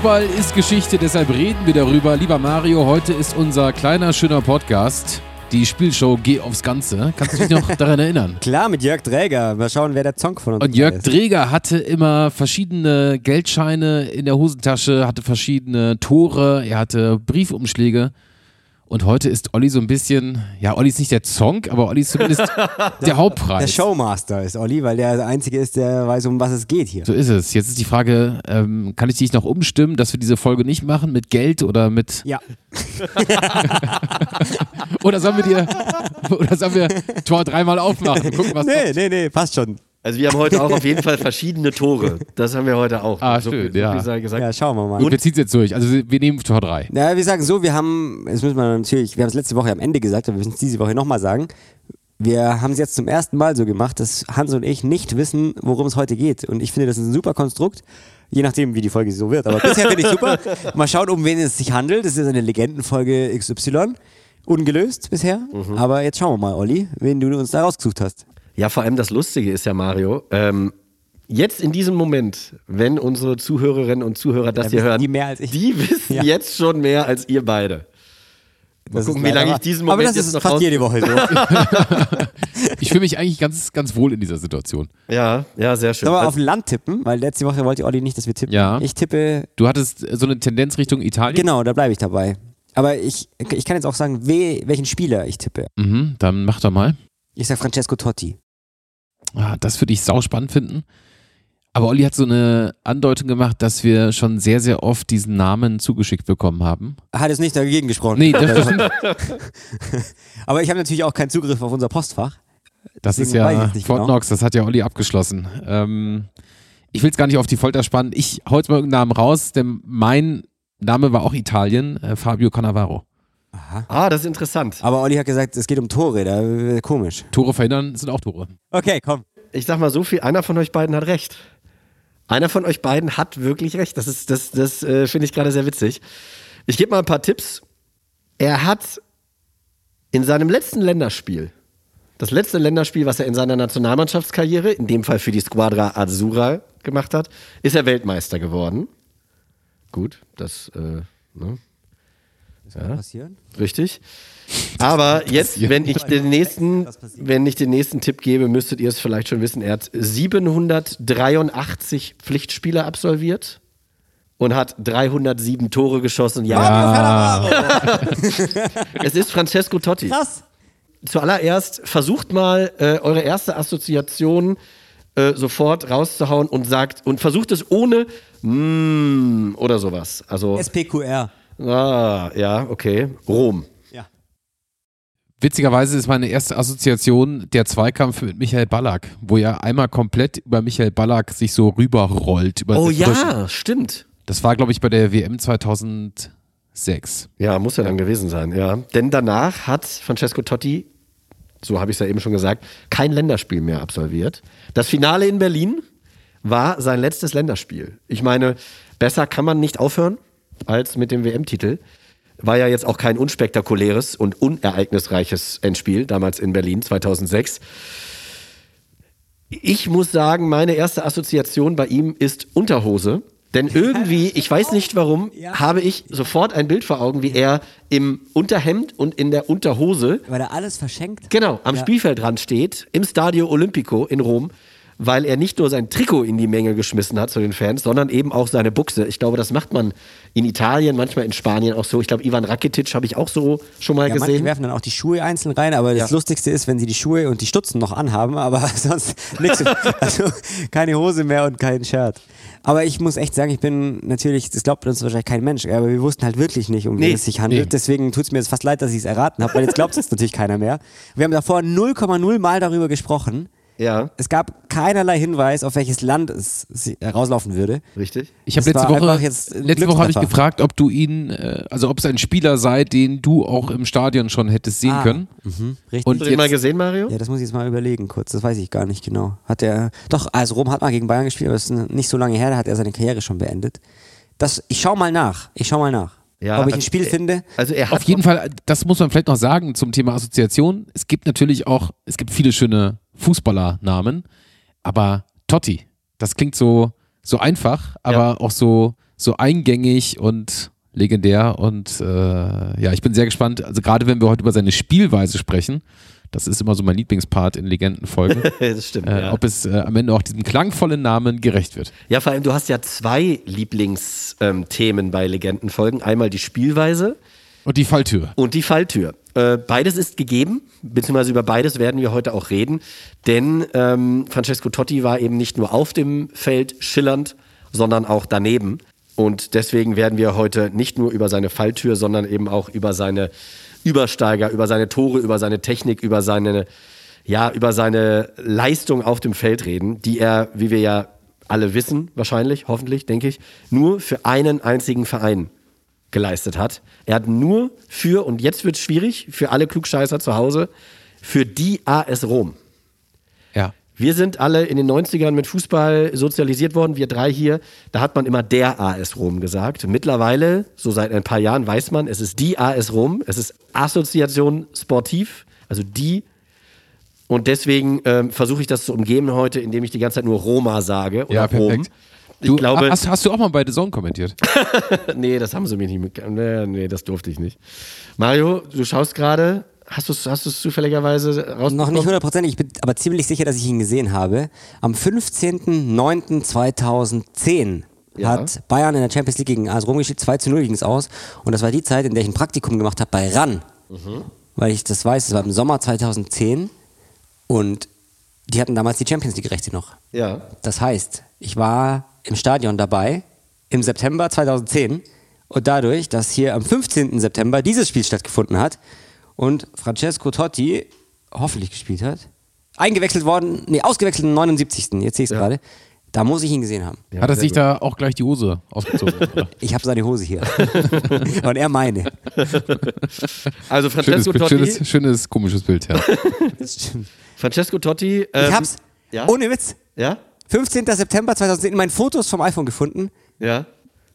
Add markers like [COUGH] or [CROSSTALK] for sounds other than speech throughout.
Fußball ist Geschichte, deshalb reden wir darüber. Lieber Mario, heute ist unser kleiner, schöner Podcast. Die Spielshow Geh aufs Ganze. Kannst du dich noch [LAUGHS] daran erinnern? Klar, mit Jörg Dräger. Mal schauen, wer der Zonk von uns Und Jörg ist. Dräger hatte immer verschiedene Geldscheine in der Hosentasche, hatte verschiedene Tore, er hatte Briefumschläge. Und heute ist Olli so ein bisschen, ja, Olli ist nicht der Zonk, aber Olli ist zumindest [LAUGHS] der Hauptpreis. Der Showmaster ist Olli, weil der der Einzige ist, der weiß, um was es geht hier. So ist es. Jetzt ist die Frage, ähm, kann ich dich noch umstimmen, dass wir diese Folge nicht machen mit Geld oder mit Ja. [LAUGHS] oder sollen wir dir oder sollen wir Tor dreimal aufmachen und gucken, was Nee, nee, nee, passt schon. Also wir haben heute auch auf jeden Fall verschiedene Tore. Das haben wir heute auch. Ah, so, schön, so ja. Ja, schauen wir mal. Gut, wir ziehen es jetzt durch. Also wir nehmen Tor 3. Ja, wir sagen so, wir haben, jetzt müssen wir natürlich, wir haben es letzte Woche am Ende gesagt, aber wir müssen es diese Woche nochmal sagen. Wir haben es jetzt zum ersten Mal so gemacht, dass Hans und ich nicht wissen, worum es heute geht. Und ich finde, das ist ein super Konstrukt. Je nachdem, wie die Folge so wird. Aber bisher finde ich super. [LAUGHS] Mal schauen, um wen es sich handelt. Das ist eine Legendenfolge XY. Ungelöst bisher. Aber jetzt schauen wir mal, Olli, wen du uns da rausgesucht hast. Ja, vor allem das Lustige ist ja, Mario, ähm, jetzt in diesem Moment, wenn unsere Zuhörerinnen und Zuhörer das Ja, hier wissen hören, die mehr als ich. die wissen Ja. jetzt schon mehr als ihr beide. Mal Das gucken, wie lange ich diesen. Moment Aber das jetzt ist noch fast jede Woche so. [LAUGHS] Ich fühle mich eigentlich ganz, ganz wohl in dieser Situation. Ja, ja, sehr schön. Sollen wir Also- auf Land tippen? Weil letzte Woche wollte Olli nicht, dass wir tippen. Ja. Ich tippe Du hattest so eine Tendenz Richtung Italien? Genau, da bleibe ich dabei. Aber ich, ich kann jetzt auch sagen, we, welchen Spieler ich tippe. Mhm, dann mach doch mal. Ich sag Francesco Totti. Ah, das würde ich sauspannend finden. Aber Olli hat so eine Andeutung gemacht, dass wir schon sehr, sehr oft diesen Namen zugeschickt bekommen haben. Hat es nicht dagegen gesprochen. Nee, das, das, [LAUGHS] Aber ich habe natürlich auch keinen Zugriff auf unser Postfach. das ist ja Fort genau. Knox, das hat ja Olli abgeschlossen. Ähm, ich will es gar nicht auf die Folter spannen. Ich hau jetzt mal irgendeinen Namen raus, denn mein Name war auch Italien, äh, Fabio Cannavaro. Ah, das ist interessant. Aber Olli hat gesagt, es geht um Tore. Da komisch. Tore verhindern sind auch Tore. Okay, komm. Ich sag mal so viel, einer von euch beiden hat recht. Einer von euch beiden hat wirklich recht. Das ist, das, das äh, finde ich gerade sehr witzig. Ich gebe mal ein paar Tipps. Er hat in seinem letzten Länderspiel, das letzte Länderspiel, was er in seiner Nationalmannschaftskarriere, in dem Fall für die Squadra Azzurra gemacht hat, ist er Weltmeister geworden. Gut, das, äh, ne? Was soll passieren? Richtig. Aber jetzt, wenn ich den nächsten, wenn ich den nächsten Tipp gebe, müsstet ihr es vielleicht schon wissen. Er hat 783 Pflichtspiele absolviert und hat 307 Tore geschossen. Ja, [LAUGHS] es ist Francesco Totti. Krass. Zuallererst versucht mal äh, eure erste Assoziation äh, sofort rauszuhauen und sagt und versucht es ohne mm, oder sowas. Also SPQR. Ah, ja, okay. Rom. Ja. Witzigerweise ist meine erste Assoziation der Zweikampf mit Michael Ballack, wo er einmal komplett über Michael Ballack sich so rüberrollt. Über Oh ja, stimmt. Das war, glaube ich, bei der WM 2006. Ja, muss ja dann gewesen sein, ja. Denn danach hat Francesco Totti, so habe ich es ja eben schon gesagt, kein Länderspiel mehr absolviert. Das Finale in Berlin war sein letztes Länderspiel. Ich meine, besser kann man nicht aufhören als mit dem WM-Titel. War ja jetzt auch kein unspektakuläres und unereignisreiches Endspiel, damals in Berlin 2006. Ich muss sagen, meine erste Assoziation bei ihm ist Unterhose. Denn irgendwie, ich weiß nicht warum, habe ich sofort ein Bild vor Augen, wie er im Unterhemd und in der Unterhose Weil er alles verschenkt. genau am Ja. Spielfeldrand steht, im Stadio Olimpico in Rom weil er nicht nur sein Trikot in die Menge geschmissen hat zu den Fans, sondern eben auch seine Buchse. Ich glaube, das macht man in Italien, manchmal in Spanien auch so. Ich glaube, Ivan Rakitic habe ich auch so schon mal Ja, manche gesehen. werfen dann auch die Schuhe einzeln rein, aber das Ja. Lustigste ist, wenn sie die Schuhe und die Stutzen noch anhaben, aber [LAUGHS] sonst nichts. Also keine Hose mehr und kein Shirt. Aber ich muss echt sagen, ich bin natürlich, das glaubt uns wahrscheinlich kein Mensch, aber wir wussten halt wirklich nicht, um Nee, wen es sich handelt. nee. Deswegen tut es mir jetzt fast leid, dass ich es erraten habe, weil jetzt glaubt es natürlich keiner mehr. Wir haben davor 0,0 Mal darüber gesprochen. Ja, Es gab keinerlei Hinweis, auf welches Land es herauslaufen würde. richtig. Ich habe letzte Woche, letzte Woche habe ich gefragt, ob du ihn, äh, also ob es ein Spieler sei, den du auch im Stadion schon hättest sehen Ah, können. Mhm, richtig. Und Hast du den mal gesehen, Mario? Ja, das muss ich jetzt mal überlegen kurz. Das weiß ich gar nicht genau. Hat er. Doch, also Rom hat mal gegen Bayern gespielt, aber das ist nicht so lange her, da hat er seine Karriere schon beendet. Das, ich schau mal nach. Ich schau mal nach. Ja, Ob ich ein also, Spiel äh, finde. Also er hat Auf jeden Fall, das muss man vielleicht noch sagen zum Thema Assoziation. Es gibt natürlich auch, es gibt viele schöne Fußballernamen, aber Totti, das klingt so, so einfach, aber auch so, so eingängig und legendär und äh, ja, ich bin sehr gespannt, also gerade wenn wir heute über seine Spielweise sprechen, das ist immer so mein Lieblingspart in Legendenfolgen, [LAUGHS] das stimmt. äh, ja. ob es äh, am Ende auch diesem klangvollen Namen gerecht wird. Ja, vor allem, du hast ja zwei Lieblingsthemen ähm, bei Legendenfolgen. Einmal die Spielweise Und die Falltür. und die Falltür. Äh, beides ist gegeben, beziehungsweise über beides werden wir heute auch reden, denn ähm, Francesco Totti war eben nicht nur auf dem Feld schillernd, sondern auch daneben. Und deswegen werden wir heute nicht nur über seine Falltür, sondern eben auch über seine Übersteiger, über seine Tore, über seine Technik, über seine, ja, über seine Leistung auf dem Feld reden, die er, wie wir ja alle wissen, wahrscheinlich, hoffentlich, denke ich, nur für einen einzigen Verein geleistet hat. Er hat nur für, und jetzt wird es schwierig, für alle Klugscheißer zu Hause, für die AS Rom. Ja. Wir sind alle in den 90ern mit Fußball sozialisiert worden, wir drei hier. Da hat man immer der AS Rom gesagt. Mittlerweile, so seit ein paar Jahren, weiß man, es ist die AS Rom. Es ist Assoziation Sportiv, also die. Und deswegen ähm, versuche ich das zu umgehen heute, indem ich die ganze Zeit nur Roma sage oder Ja, Rom. Ich Du, glaube, hast, hast du auch mal bei The Zone kommentiert? [LAUGHS] nee, das haben sie mir nicht mit. Nee, nee, das durfte ich nicht. Mario, du schaust gerade. Hast du es hast du's zufälligerweise rausbekommen? Noch nicht hundertprozentig, ich bin aber ziemlich sicher, dass ich ihn gesehen habe. Am 15.09.2010 Ja. hat Bayern in der Champions League gegen AS Rom gespielt, 2 zu 0 ging es aus. Und das war die Zeit, in der ich ein Praktikum gemacht habe bei RAN. Weil ich das weiß, das war im Sommer 2010 und die hatten damals die Champions League-Rechte noch. Ja. Das heißt, ich war im Stadion dabei im September 2010 und dadurch, dass hier am 15. September dieses Spiel stattgefunden hat und Francesco Totti hoffentlich gespielt hat, eingewechselt worden, nee, ausgewechselt im 79. Jetzt sehe ich es gerade. Da muss ich ihn gesehen haben. Ja, Hat er sich gut. da auch gleich die Hose ausgezogen? [LAUGHS] Ich habe seine Hose hier. [LAUGHS] und er meine. Also schönes, Francesco Bild, Totti. schönes, schönes, komisches Bild, ja. Francesco Totti. Ähm, Ich hab's, Ja? ohne Witz, Ja? 15. September 2010 in meinen Fotos vom iPhone gefunden. Ja.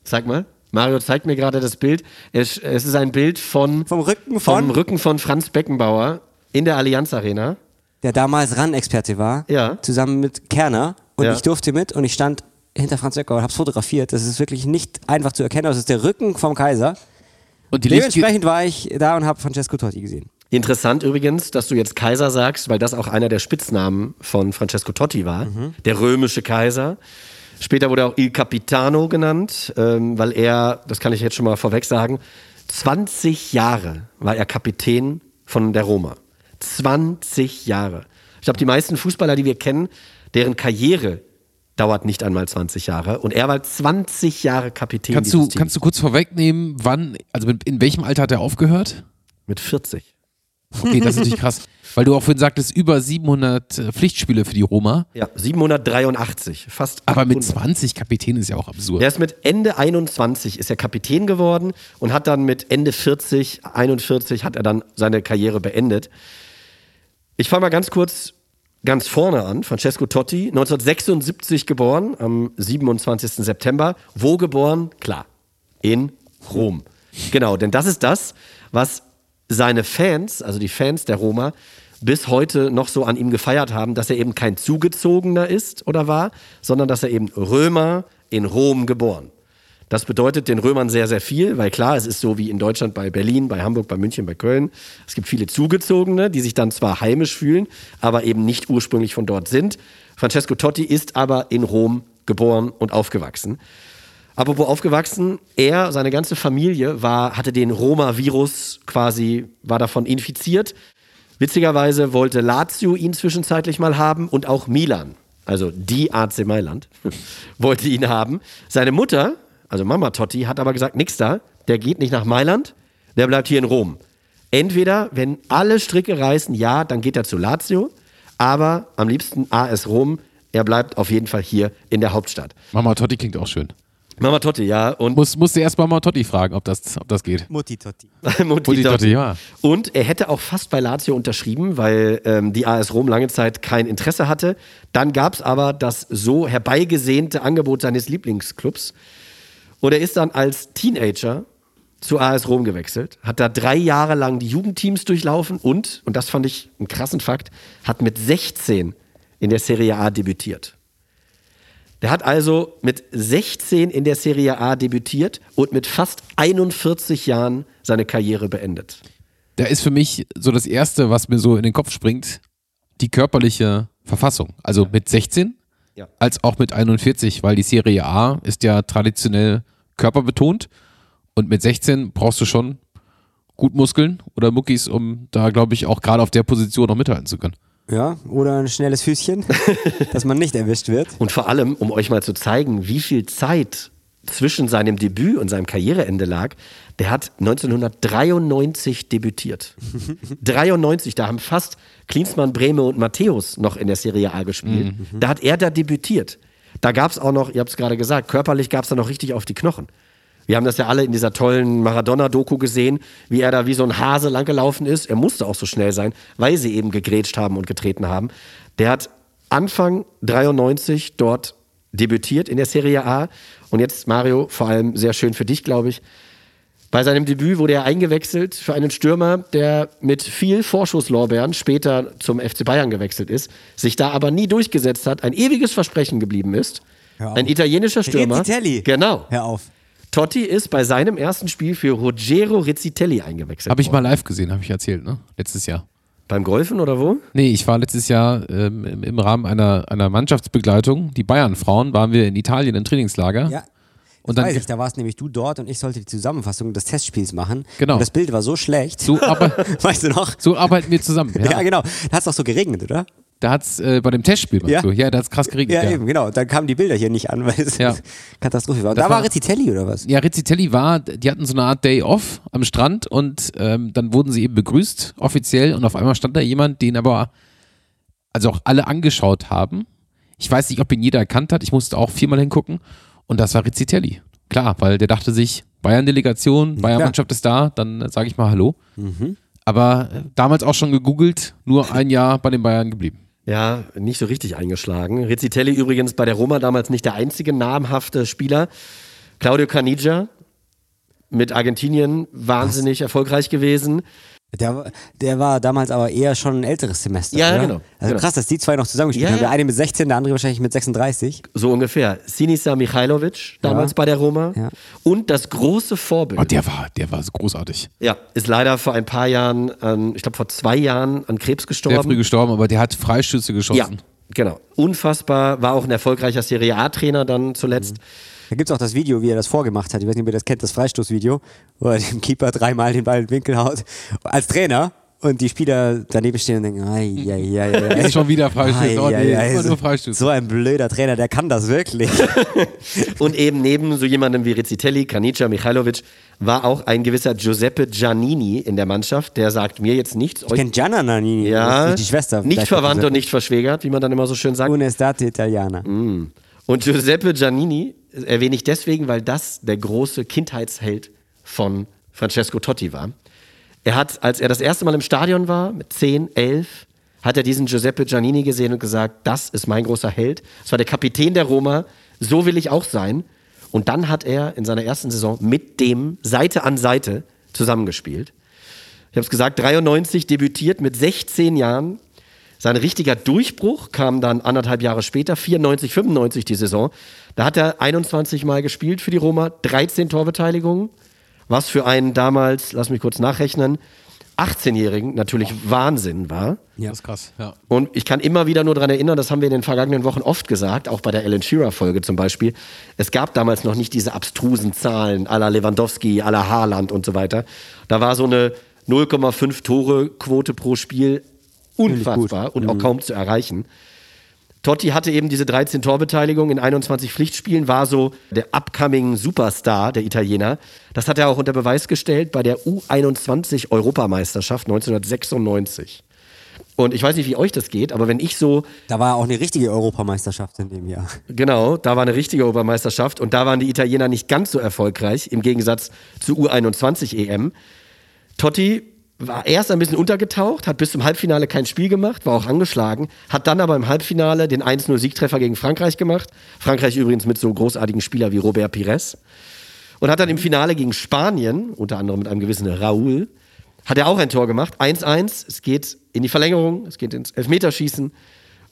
Zeig mal. Mario zeigt mir gerade das Bild. Es, es ist ein Bild von, Vom Rücken vom von, Rücken von Franz Beckenbauer in der Allianz Arena. der damals RAN-Experte war, Ja. zusammen mit Kerner. Und Ja. ich durfte mit und ich stand hinter Franz Beckenbauer und hab's fotografiert. Das ist wirklich nicht einfach zu erkennen, aber es ist der Rücken vom Kaiser. Und Dementsprechend war ich da und habe Francesco Totti gesehen. Interessant übrigens, dass du jetzt Kaiser sagst, weil das auch einer der Spitznamen von Francesco Totti war. Der römische Kaiser. Später wurde er auch Il Capitano genannt, ähm, weil er, das kann ich jetzt schon mal vorweg sagen, 20 Jahre war er Kapitän von der Roma. 20 Jahre. Ich glaube, die meisten Fußballer, die wir kennen, deren Karriere dauert nicht einmal 20 Jahre. Und er war 20 Jahre Kapitän kannst, du, Teams. kannst du kurz vorwegnehmen, wann, also in welchem Alter hat er aufgehört? Mit 40. Okay, das ist natürlich krass. Weil du auch vorhin sagtest, über 700 äh, Pflichtspiele für die Roma. Ja, 783. Fast Aber mit 800. 20 Kapitän ist ja auch absurd. Er ist mit Ende 21 ist er Kapitän geworden und hat dann mit Ende 40, 41 hat er dann seine Karriere beendet. Ich fange mal ganz kurz ganz vorne an. Francesco Totti, 1976 geboren, am 27. September. Wo geboren? Klar, in Rom. Genau, denn das ist das, was seine Fans, also die Fans der Roma, bis heute noch so an ihm gefeiert haben, dass er eben kein Zugezogener ist oder war, sondern dass er eben Römer in Rom geboren. Das bedeutet den Römern sehr, sehr viel, weil klar, es ist so wie in Deutschland bei Berlin, bei Hamburg, bei München, bei Köln. Es gibt viele Zugezogene, die sich dann zwar heimisch fühlen, aber eben nicht ursprünglich von dort sind. Francesco Totti ist aber in Rom geboren und aufgewachsen. Apropos aufgewachsen, er, seine ganze Familie war, hatte den Roma-Virus quasi, war davon infiziert. Witzigerweise wollte Lazio ihn zwischenzeitlich mal haben und auch Milan, also die AC Mailand, [LAUGHS] wollte ihn haben. Seine Mutter, also Mama Totti, hat aber gesagt, nix da, der geht nicht nach Mailand, der bleibt hier in Rom. Entweder, wenn alle Stricke reißen, ja, dann geht er zu Lazio, aber am liebsten AS Rom, er bleibt auf jeden Fall hier in der Hauptstadt. Mama Totti klingt auch schön. Mama Totti, ja. Und Muss, musste erst Mama Totti fragen, ob das, ob das geht. Mutti Totti. [LAUGHS] Mutti Mutti Totti, ja. Und er hätte auch fast bei Lazio unterschrieben, weil ähm, die AS Rom lange Zeit kein Interesse hatte. Dann gab es aber das so herbeigesehnte Angebot seines Lieblingsclubs. Und er ist dann als Teenager zu AS Rom gewechselt, hat da drei Jahre lang die Jugendteams durchlaufen und, und das fand ich einen krassen Fakt, hat mit 16 in der Serie A debütiert. Der hat also mit 16 in der Serie A debütiert und mit fast 41 Jahren seine Karriere beendet. Da ist für mich so das Erste, was mir so in den Kopf springt, die körperliche Verfassung. Also mit 16 Ja. als auch mit 41, weil die Serie A ist ja traditionell körperbetont und mit 16 brauchst du schon gut Muskeln oder Muckis, um da, glaube ich, auch gerade auf der Position noch mithalten zu können. Ja, oder ein schnelles Füßchen, [LAUGHS] dass man nicht erwischt wird. Und vor allem, um euch mal zu zeigen, wie viel Zeit zwischen seinem Debüt und seinem Karriereende lag, der hat 1993 debütiert. [LAUGHS] 93, da haben fast Klinsmann, Breme und Matthäus noch in der Serie A gespielt. Da hat er da debütiert. Da gab es auch noch, ihr habt es gerade gesagt, körperlich gab es da noch richtig auf die Knochen. Wir haben das ja alle in dieser tollen Maradona-Doku gesehen, wie er da wie so ein Hase langgelaufen ist. Er musste auch so schnell sein, weil sie eben gegrätscht haben und getreten haben. Der hat Anfang 93 dort debütiert in der Serie A. Und jetzt, Mario, vor allem sehr schön für dich, glaube ich. Bei seinem Debüt wurde er eingewechselt für einen Stürmer, der mit viel Vorschusslorbeeren später zum FC Bayern gewechselt ist, sich da aber nie durchgesetzt hat, ein ewiges Versprechen geblieben ist. Ein italienischer Stürmer. Rizzitelli. Genau. Hör auf. Totti ist bei seinem ersten Spiel für Ruggero Rizzitelli eingewechselt. Habe ich mal live gesehen, habe ich erzählt, ne? Letztes Jahr. Beim Golfen oder wo? Nee, ich war letztes Jahr ähm, im- im Rahmen einer, einer Mannschaftsbegleitung, die Bayern-Frauen, waren wir in Italien im Trainingslager. Ja. Und das dann weiß ich, da warst nämlich du dort und ich sollte die Zusammenfassung des Testspiels machen. Genau. Und das Bild war so schlecht. so, [LAUGHS] aber, weißt du noch? so arbeiten wir zusammen. [LAUGHS] Ja, Ja. genau. Da hat es auch so geregnet, oder? Da hat es äh, bei dem Testspiel, Ja. du? Ja, da hat es krass geregnet. Ja, Ja, eben, genau. Dann kamen die Bilder hier nicht an, weil es Ja. [LAUGHS] Katastrophe war. Und da war war- Rizzitelli oder was? Ja, Rizzitelli war, die hatten so eine Art Day Off am Strand und ähm, dann wurden sie eben begrüßt, offiziell, und auf einmal stand da jemand, den aber also auch alle angeschaut haben. Ich weiß nicht, ob ihn jeder erkannt hat, ich musste auch viermal hingucken und das war Rizzitelli. Klar, weil der dachte sich, Bayern-Delegation, Bayern-Mannschaft ist da, dann sage ich mal Hallo. Aber äh, damals auch schon gegoogelt, nur ein Jahr bei den Bayern geblieben. Ja, nicht so richtig eingeschlagen. Rizzitelli übrigens bei der Roma damals nicht der einzige namhafte Spieler. Claudio Caniggia mit Argentinien wahnsinnig erfolgreich gewesen. Der, der war damals aber eher schon ein älteres Semester. Ja, oder? genau, Also genau. krass, dass die zwei noch zusammengespielt Ja, haben. Der ja. eine mit 16, der andere wahrscheinlich mit 36. So ungefähr. Sinisa Mihailovic, damals bei der Roma. Ja. Und das große Vorbild. Oh, der war, der war so großartig. ja, ist leider vor ein paar Jahren, an, ich glaube vor zwei Jahren an Krebs Sehr gestorben. früh gestorben, aber der hat Freistöße geschossen. ja, genau. Unfassbar. War auch ein erfolgreicher Serie A-Trainer dann zuletzt. Da gibt es auch das Video, wie er das vorgemacht hat. Ich weiß nicht, ob ihr das kennt, das Freistoßvideo, wo er dem Keeper dreimal den Ball in den Winkel haut. Als Trainer. Und die Spieler daneben stehen und denken, ai, ai, ai, ai. Jetzt schon wieder Freistöße. Oh, nee, ai, nur Freistöße. So ein blöder Trainer, der kann das wirklich. [LAUGHS] Und eben neben so jemandem wie Rizzitelli, Kanica, Michailovic, war auch ein gewisser Giuseppe Giannini in der Mannschaft. Der sagt mir jetzt nichts. Ich kenne Gianna Nannini, ja, ist die Schwester. Nicht verwandt und nicht verschwägert, wie man dann immer so schön sagt. Unestate Italiana. Und Giuseppe Giannini erwähne ich deswegen, weil das der große Kindheitsheld von Francesco Totti war. Er hat, als er das erste Mal im Stadion war, mit 10, 11, hat er diesen Giuseppe Giannini gesehen und gesagt, das ist mein großer Held. Das war der Kapitän der Roma, so will ich auch sein. Und dann hat er in seiner ersten Saison mit dem Seite an Seite zusammengespielt. Ich habe es gesagt, 93 debütiert mit 16 Jahren. Sein richtiger Durchbruch kam dann anderthalb Jahre später, 94, 95 die Saison. Da hat er 21 Mal gespielt für die Roma, 13 Torbeteiligungen, was für einen damals, lass mich kurz nachrechnen, 18-Jährigen natürlich Wahnsinn war. Das ist krass, ja. Und ich kann immer wieder nur daran erinnern, das haben wir in den vergangenen Wochen oft gesagt, auch bei der Alan Shearer-Folge zum Beispiel. Es gab damals noch nicht diese abstrusen Zahlen la Lewandowski, la Haaland und so weiter. Da war so eine 0,5 Tore-Quote pro Spiel unfassbar und auch kaum zu erreichen. Totti hatte eben diese 13 Torbeteiligung in 21 Pflichtspielen, war so der upcoming Superstar der Italiener. Das hat er auch unter Beweis gestellt bei der U21 Europameisterschaft 1996. Und ich weiß nicht, wie euch das geht, aber wenn ich so, Da war auch eine richtige Europameisterschaft in dem Jahr. genau, da war eine richtige Europameisterschaft und da waren die Italiener nicht ganz so erfolgreich im Gegensatz zur U21 EM. Totti war erst ein bisschen untergetaucht, hat bis zum Halbfinale kein Spiel gemacht, war auch angeschlagen, hat dann aber im Halbfinale den 1-0-Siegtreffer gegen Frankreich gemacht. Frankreich übrigens mit so großartigen Spielern wie Robert Pires. Und hat dann im Finale gegen Spanien, unter anderem mit einem gewissen Raúl, hat er auch ein Tor gemacht. 1-1, es geht in die Verlängerung, es geht ins Elfmeterschießen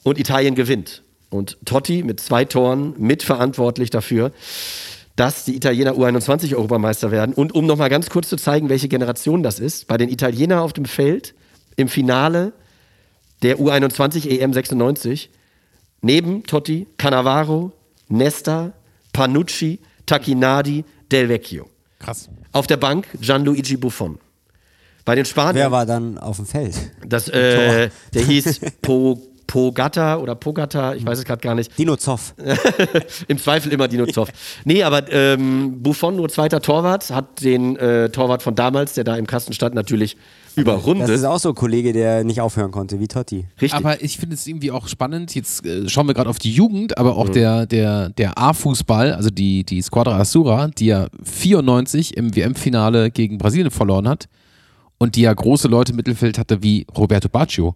und Italien gewinnt. Und Totti mit zwei Toren mitverantwortlich dafür, dass die Italiener U21-Europameister werden. Und um nochmal ganz kurz zu zeigen, welche Generation das ist, bei den Italienern auf dem Feld im Finale der U21 EM 96 neben Totti, Cannavaro, Nesta, Panucci, Tacchinardi, Del Vecchio. Krass. Auf der Bank Gianluigi Buffon. Bei den Spaniern, Wer war dann auf dem Feld? das, äh, der hieß [LAUGHS] po, Pogata oder Pogata, ich weiß es gerade gar nicht. Dino Zoff. [LAUGHS] Im Zweifel immer Dino Zoff. Nee, aber ähm, Buffon, nur zweiter Torwart, hat den äh, Torwart von damals, der da im Kasten stand, natürlich überrundet. Das ist auch so ein Kollege, der nicht aufhören konnte, wie Totti. Richtig. Aber ich finde es irgendwie auch spannend. Jetzt äh, schauen wir gerade auf die Jugend, aber auch der, der, der A-Fußball, also die, die Squadra Azura, die ja 94 im WM-Finale gegen Brasilien verloren hat und die ja große Leute im Mittelfeld hatte wie Roberto Baggio.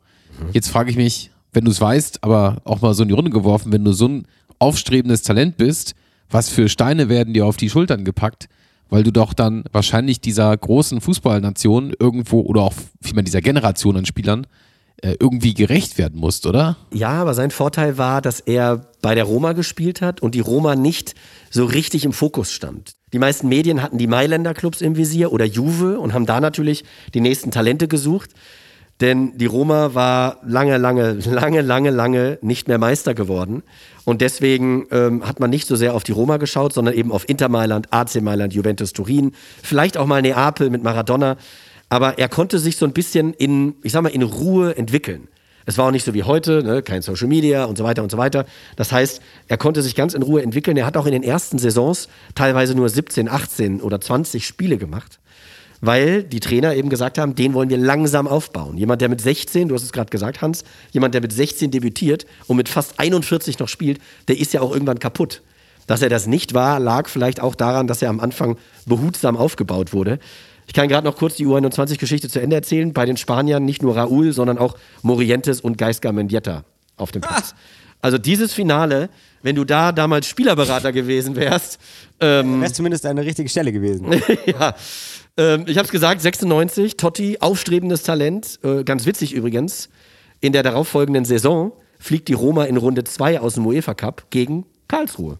Jetzt frage ich mich, wenn du es weißt, aber auch mal so in die Runde geworfen, wenn du so ein aufstrebendes Talent bist, was für Steine werden dir auf die Schultern gepackt? Weil du doch dann wahrscheinlich dieser großen Fußballnation irgendwo oder auch vielmehr dieser Generation an Spielern äh, irgendwie gerecht werden musst, oder? Ja, aber sein Vorteil war, dass er bei der Roma gespielt hat und die Roma nicht so richtig im Fokus stand. Die meisten Medien hatten die Mailänder Clubs im Visier oder Juve und haben da natürlich die nächsten Talente gesucht. Denn die Roma war lange, lange, [LAUGHS] lange, lange, lange nicht mehr Meister geworden. Und deswegen ähm, hat man nicht so sehr auf die Roma geschaut, sondern eben auf Inter Mailand, AC Mailand, Juventus Turin, vielleicht auch mal Neapel mit Maradona. Aber er konnte sich so ein bisschen in, ich sag mal, in Ruhe entwickeln. Es war auch nicht so wie heute, ne? kein Social Media und so weiter und so weiter. Das heißt, er konnte sich ganz in Ruhe entwickeln. Er hat auch in den ersten Saisons teilweise nur 17, 18 oder 20 Spiele gemacht weil die Trainer eben gesagt haben, den wollen wir langsam aufbauen. Jemand, der mit 16, du hast es gerade gesagt, Hans, jemand, der mit 16 debütiert und mit fast 41 noch spielt, der ist ja auch irgendwann kaputt. Dass er das nicht war, lag vielleicht auch daran, dass er am Anfang behutsam aufgebaut wurde. Ich kann gerade noch kurz die U21-Geschichte zu Ende erzählen. Bei den Spaniern nicht nur Raúl, sondern auch Morientes und Geisgar Mendieta auf dem Platz. Also dieses Finale, wenn du da damals Spielerberater gewesen wärst, ähm, Wäre zumindest eine richtige Stelle gewesen. [LAUGHS] ja. Ähm, ich habe es gesagt, 96, Totti, aufstrebendes Talent, äh, ganz witzig übrigens. In der darauffolgenden Saison fliegt die Roma in Runde 2 aus dem UEFA Cup gegen Karlsruhe.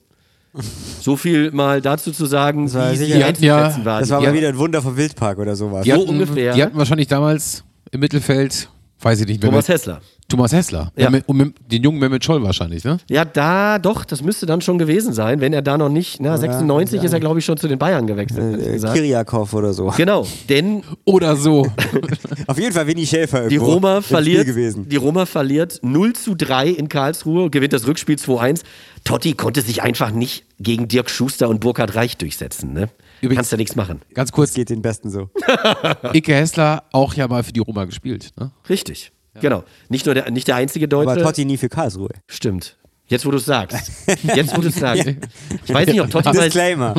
[LAUGHS] So viel mal dazu zu sagen, war wie Die hatten ja- einzuschätzen war. Das war mal wieder ein Wunder vom Wildpark oder sowas. Die So hatten, ungefähr. Die hatten wahrscheinlich damals im Mittelfeld, weiß ich nicht mehr. Thomas Hessler. Thomas Hessler. Ja. Ja. Und mit, den jungen Mehmet Scholl wahrscheinlich, ne? Ja, da doch, das müsste dann schon gewesen sein, wenn er da noch nicht, na, 96 ist er, glaube ich, schon zu den Bayern gewechselt. Äh. Kiriakov oder so. Genau, denn [LAUGHS] Oder so. [LAUGHS] Auf jeden Fall Winnie Schäfer Die Roma verliert, die Roma verliert 0 zu 3 in Karlsruhe, gewinnt das Rückspiel 2-1. Totti konnte sich einfach nicht gegen Dirk Schuster und Burkhard Reich durchsetzen. Ne? Übrigens- Kannst ja nichts machen. Ganz Das kurz, geht den Besten so. Icke Hessler auch ja mal für die Roma gespielt. Ne? Richtig. Genau. Nicht nur der, nicht der einzige Deutsche. Aber Totti nie für Karlsruhe. Stimmt. Jetzt, wo du es sagst. [LAUGHS] Jetzt, wo du es sagst. Ich weiß nicht, ob Totti mal, ich Disclaimer.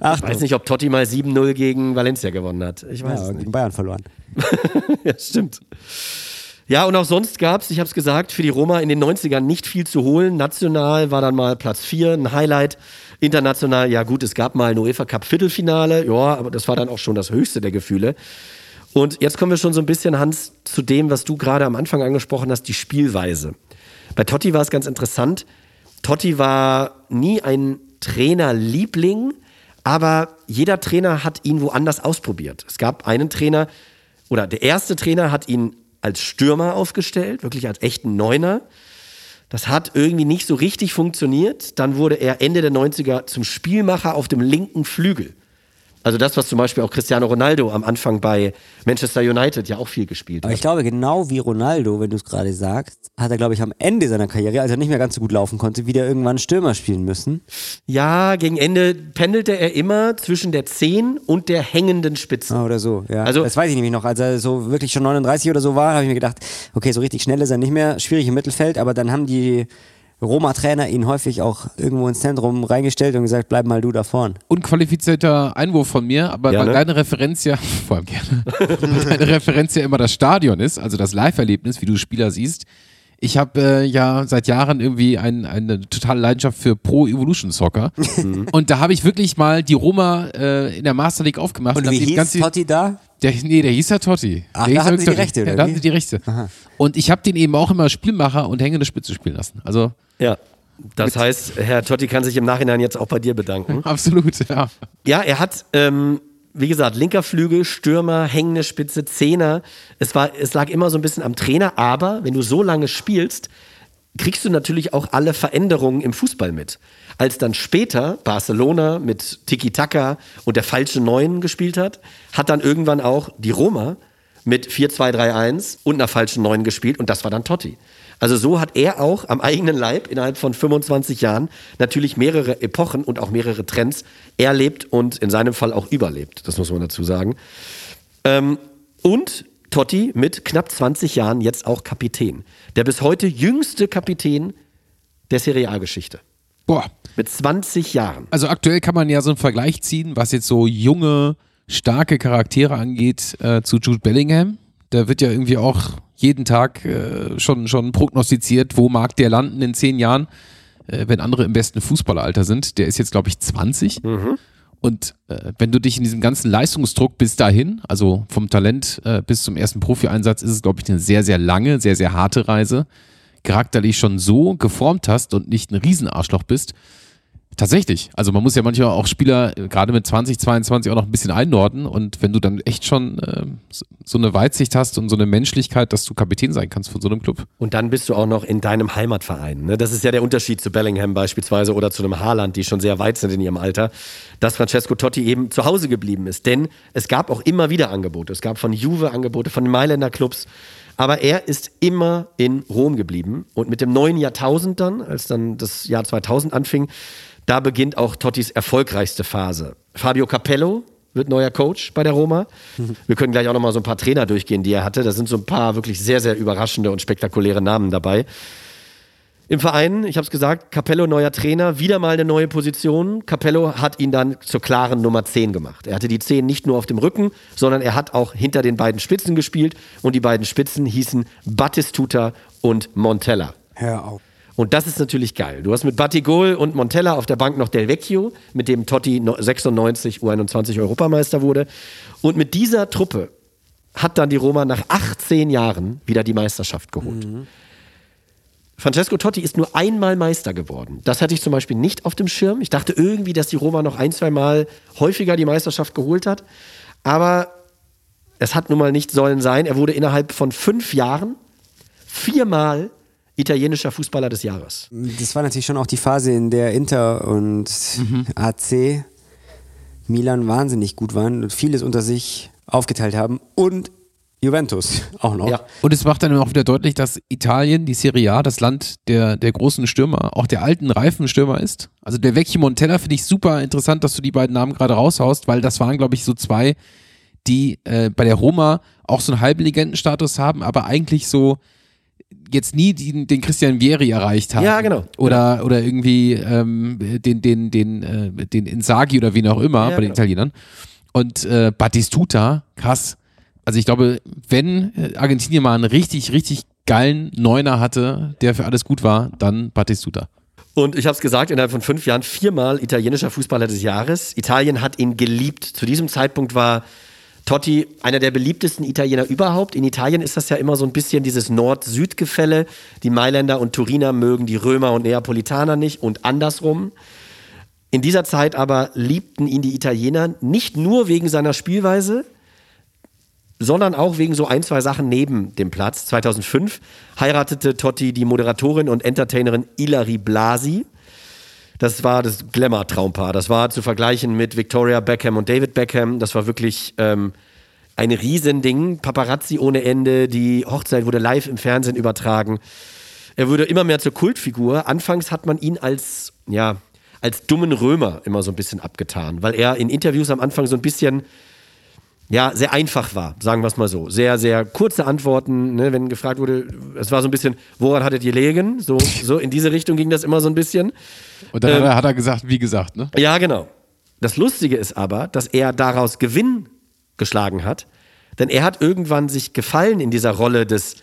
Achtung. weiß nicht, ob Totti mal 7-0 gegen Valencia gewonnen hat. Ich weiß Ja, es nicht. gegen Bayern verloren. [LAUGHS] Ja, stimmt. Ja, und auch sonst gab es, ich habe es gesagt, für die Roma in den 90ern nicht viel zu holen. National war dann mal Platz 4, ein Highlight. International, ja gut, es gab mal ein UEFA Cup Viertelfinale, ja, aber das war dann auch schon das höchste der Gefühle. Und jetzt kommen wir schon so ein bisschen, Hans, zu dem, was du gerade am Anfang angesprochen hast, die Spielweise. Bei Totti war es ganz interessant. Totti war nie ein Trainerliebling, aber jeder Trainer hat ihn woanders ausprobiert. Es gab einen Trainer, oder der erste Trainer hat ihn als Stürmer aufgestellt, wirklich als echten Neuner. Das hat irgendwie nicht so richtig funktioniert. Dann wurde er Ende der 90er zum Spielmacher auf dem linken Flügel. Also das, was zum Beispiel auch Cristiano Ronaldo am Anfang bei Manchester United ja auch viel gespielt Aber hat. ich glaube, genau wie Ronaldo, wenn du es gerade sagst, hat er, glaube ich, am Ende seiner Karriere, als er nicht mehr ganz so gut laufen konnte, wieder irgendwann Stürmer spielen müssen. Ja, gegen Ende pendelte er immer zwischen der 10 und der hängenden Spitze. Ah, oder so, ja. Also- das weiß ich nämlich noch. Als er so wirklich schon 39 oder so war, habe ich mir gedacht, okay, so richtig schnell ist er nicht mehr, schwierig im Mittelfeld, aber dann haben die Roma-Trainer ihn häufig auch irgendwo ins Zentrum reingestellt und gesagt, bleib mal du da vorn. Unqualifizierter Einwurf von mir, aber Gerne. weil deine Referenz ja, [LAUGHS] vor allem gerne, [LAUGHS] weil deine Referenz ja immer das Stadion ist, also das Live-Erlebnis, wie du Spieler siehst. Ich habe äh, ja seit Jahren irgendwie ein, eine totale Leidenschaft für Pro Evolution Soccer. Und da habe ich wirklich mal die Roma äh, in der Master League aufgemacht. Und hab wie die hieß ganze- Totti da? Der, nee, der hieß ja Totti. Ach, der da hieß hatten ja sie die. Rechte, Ja, oder da wie? hatten sie die Rechte. Und ich habe den eben auch immer Spielmacher und hängende Spitze spielen lassen. Also Ja. Das heißt, Herr Totti kann sich im Nachhinein jetzt auch bei dir bedanken. [LAUGHS] absolut, ja. Ja, er hat, ähm, wie gesagt, linker Flügel, Stürmer, hängende Spitze, Zehner. Es, war, es lag immer so ein bisschen am Trainer, aber wenn du so lange spielst, kriegst du natürlich auch alle Veränderungen im Fußball mit. Als dann später Barcelona mit Tiki-Taka und der falschen Neuen gespielt hat, hat dann irgendwann auch die Roma mit 4-2-3-1 und einer falschen Neuen gespielt und das war dann Totti. Also so hat er auch am eigenen Leib innerhalb von 25 Jahren natürlich mehrere Epochen und auch mehrere Trends erlebt und in seinem Fall auch überlebt. Das muss man dazu sagen. Ähm, und Totti mit knapp 20 Jahren jetzt auch Kapitän. Der bis heute jüngste Kapitän der Serie A-Geschichte. Boah. Mit 20 Jahren. Also aktuell kann man ja so einen Vergleich ziehen, was jetzt so junge, starke Charaktere angeht, äh, zu Jude Bellingham. Da wird ja irgendwie auch jeden Tag äh, schon, schon prognostiziert, wo mag der landen in zehn Jahren, äh, wenn andere im besten Fußballeralter sind. Der ist jetzt, glaube ich, 20. Und äh, wenn du dich in diesem ganzen Leistungsdruck bis dahin, also vom Talent äh, bis zum ersten Profi-Einsatz, ist es, glaube ich, eine sehr, sehr lange, sehr, sehr harte Reise, charakterlich schon so geformt hast und nicht ein Riesenarschloch bist, Tatsächlich. Also man muss ja manchmal auch Spieler äh, gerade mit 20, 22 auch noch ein bisschen einordnen und wenn du dann echt schon so- so eine Weitsicht hast und so eine Menschlichkeit, dass du Kapitän sein kannst von so einem Club. Und dann bist du auch noch in deinem Heimatverein. Ne? Das ist ja der Unterschied zu Bellingham beispielsweise oder zu einem Haaland, die schon sehr weit sind in ihrem Alter, dass Francesco Totti eben zu Hause geblieben ist. Denn es gab auch immer wieder Angebote. Es gab von Juve Angebote, von den Mailänder Clubs. Aber er ist immer in Rom geblieben. Und mit dem neuen Jahrtausend dann, als dann das Jahr 2000 anfing, da beginnt auch Tottis erfolgreichste Phase. Fabio Capello wird neuer Coach bei der Roma. Wir können gleich auch noch mal so ein paar Trainer durchgehen, die er hatte. Da sind so ein paar wirklich sehr, sehr überraschende und spektakuläre Namen dabei. Im Verein, ich habe es gesagt, Capello neuer Trainer, wieder mal eine neue Position. Capello hat ihn dann zur klaren Nummer 10 gemacht. Er hatte die 10 nicht nur auf dem Rücken, sondern er hat auch hinter den beiden Spitzen gespielt und die beiden Spitzen hießen Battistuta und Montella. Hör auf. Und das ist natürlich geil. Du hast mit Batigol und Montella auf der Bank noch Del Vecchio, mit dem Totti no- 96 U21 Europameister wurde. Und mit dieser Truppe hat dann die Roma nach 18 Jahren wieder die Meisterschaft geholt. Francesco Totti ist nur einmal Meister geworden. Das hatte ich zum Beispiel nicht auf dem Schirm. Ich dachte irgendwie, dass die Roma noch ein, zwei Mal häufiger die Meisterschaft geholt hat. Aber es hat nun mal nicht sollen sein. Er wurde innerhalb von fünf Jahren viermal italienischer Fußballer des Jahres. Das war natürlich schon auch die Phase, in der Inter und AC Milan wahnsinnig gut waren und vieles unter sich aufgeteilt haben und Juventus auch noch. Ja. Und es macht dann auch wieder deutlich, dass Italien, die Serie A, das Land der, der großen Stürmer, auch der alten, reifen Stürmer ist. Also der Vecchio Montella finde ich super interessant, dass du die beiden Namen gerade raushaust, weil das waren, glaube ich, so zwei, die äh, bei der Roma auch so einen halben Legendenstatus haben, aber eigentlich so jetzt nie den, den Christian Vieri erreicht haben. Ja, genau. Oder, oder irgendwie ähm, den, den, den, äh, den Insagi oder wen auch immer Ja, bei den genau. Italienern. Und äh, Battistuta, krass. Also ich glaube, wenn äh, Argentinien mal einen richtig, richtig geilen Neuner hatte, der für alles gut war, dann Battistuta. Und ich habe es gesagt, innerhalb von fünf Jahren viermal italienischer Fußballer des Jahres. Italien hat ihn geliebt. Zu diesem Zeitpunkt war Totti einer der beliebtesten Italiener überhaupt. In Italien ist das ja immer so ein bisschen dieses Nord-Süd-Gefälle. Die Mailänder und Turiner mögen die Römer und Neapolitaner nicht und andersrum. In dieser Zeit aber liebten ihn die Italiener nicht nur wegen seiner Spielweise, sondern auch wegen so ein, zwei Sachen neben dem Platz. 2005 heiratete Totti die Moderatorin und Entertainerin Ilari Blasi. Das war das Glamour-Traumpaar. Das war zu vergleichen mit Victoria Beckham und David Beckham. Das war wirklich ähm, ein Riesending. Paparazzi ohne Ende. Die Hochzeit wurde live im Fernsehen übertragen. Er wurde immer mehr zur Kultfigur. Anfangs hat man ihn als, ja, als dummen Römer immer so ein bisschen abgetan, weil er in Interviews am Anfang so ein bisschen ja, sehr einfach war, sagen wir es mal so. Sehr, sehr kurze Antworten, ne, wenn gefragt wurde, es war so ein bisschen, woran hattet ihr legen? So, so in diese Richtung ging das immer so ein bisschen. Und dann hat, er, hat er gesagt, wie gesagt, ne? Ja, genau. Das Lustige ist aber, dass er daraus Gewinn geschlagen hat, denn er hat irgendwann sich gefallen in dieser Rolle des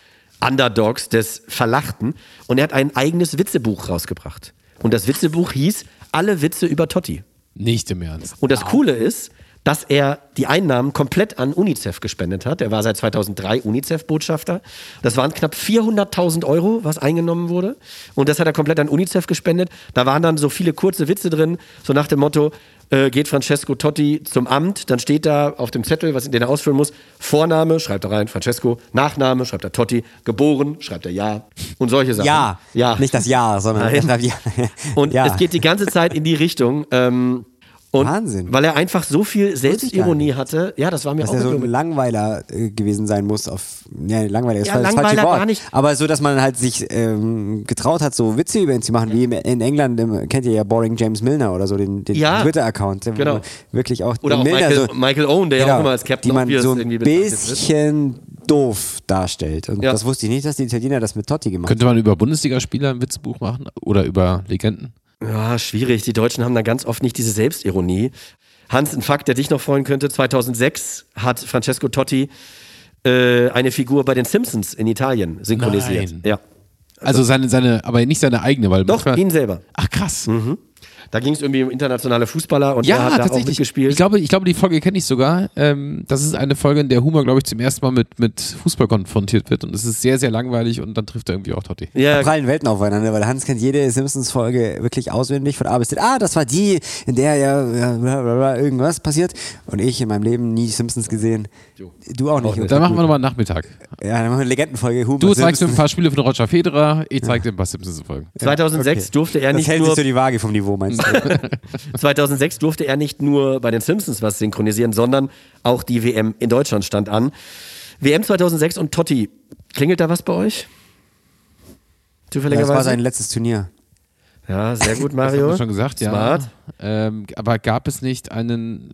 Underdogs, des Verlachten und er hat ein eigenes Witzebuch rausgebracht. Und das Witzebuch hieß Alle Witze über Totti. Nicht im Ernst. Und das Coole ist, dass er die Einnahmen komplett an UNICEF gespendet hat. Er war seit 2003 UNICEF-Botschafter. Das waren knapp 400.000 Euro, was eingenommen wurde. Und das hat er komplett an UNICEF gespendet. Da waren dann so viele kurze Witze drin, so nach dem Motto, äh, geht Francesco Totti zum Amt, dann steht da auf dem Zettel, was den er ausfüllen muss, Vorname, schreibt er rein, Francesco, Nachname, schreibt er Totti, geboren, schreibt er Ja und solche Sachen. Ja, ja. nicht das Ja, sondern er schreibt Ja. Und ja. es geht die ganze Zeit in die Richtung. Ähm, und Wahnsinn. Weil er einfach so viel Selbstironie hatte. Ja, das war mir dass auch er so ein Langweiler äh, gewesen sein muss auf ja Langweiler ist Ja, das falsche Wort gar nicht. aber so dass man halt sich ähm, getraut hat so Witze über ihn zu machen wie im- in England kennt ihr ja Boring James Milner oder so den, den Ja. Twitter Account Genau. wirklich auch Oder auch Milner Michael, so Michael Owen, der ja Genau, auch immer als Captain die man Obvious so ein bisschen doof darstellt und Ja. das wusste ich nicht dass die Italiener das mit Totti gemacht Könnte man über Bundesligaspieler ein Witzebuch machen? Oder über Legenden? Ja, schwierig. Die Deutschen haben da ganz oft nicht diese Selbstironie. Hans, ein Fakt, der dich noch freuen könnte. 2006 hat Francesco Totti äh, eine Figur bei den Simpsons in Italien synchronisiert. Nein. Ja. Also seine, seine, aber nicht seine eigene, weil Doch, ihn selber. Ach krass. Da ging es irgendwie um internationale Fußballer und er Ja, hat da auch tatsächlich. mitgespielt. Ich glaube, ich glaube, die Folge kenne ich sogar. Ähm, das ist eine Folge, in der Humor, glaube ich, zum ersten Mal mit, mit Fußball konfrontiert wird. Und es ist sehr, sehr langweilig und dann trifft er irgendwie auch Totti. ja, prallen Welten aufeinander, weil Hans kennt jede Simpsons-Folge wirklich auswendig von A bis Z. Ah, das war die, in der ja, ja bla, bla, bla, irgendwas passiert. Und ich in meinem Leben nie Simpsons gesehen. Du auch nicht. Dann machen wir nochmal einen Nachmittag. Ja, dann machen wir eine Legendenfolge. Huber Du zeigst mir ein paar Spiele von Roger Federer, ich zeig dir ein paar Simpsons-Folgen. 2006 Okay. durfte er Das nicht hält nur sich so die Waage vom Niveau, meinst du? 2006 durfte er nicht nur bei den Simpsons was synchronisieren, sondern auch die WM in Deutschland stand an. WM 2006 und Totti. Klingelt da was bei euch? Ja, Zufälligerweise? das war sein letztes Turnier. ja, sehr gut, [LAUGHS] Das Mario. haben wir schon gesagt, ja. Smart. Ähm, aber gab es nicht einen,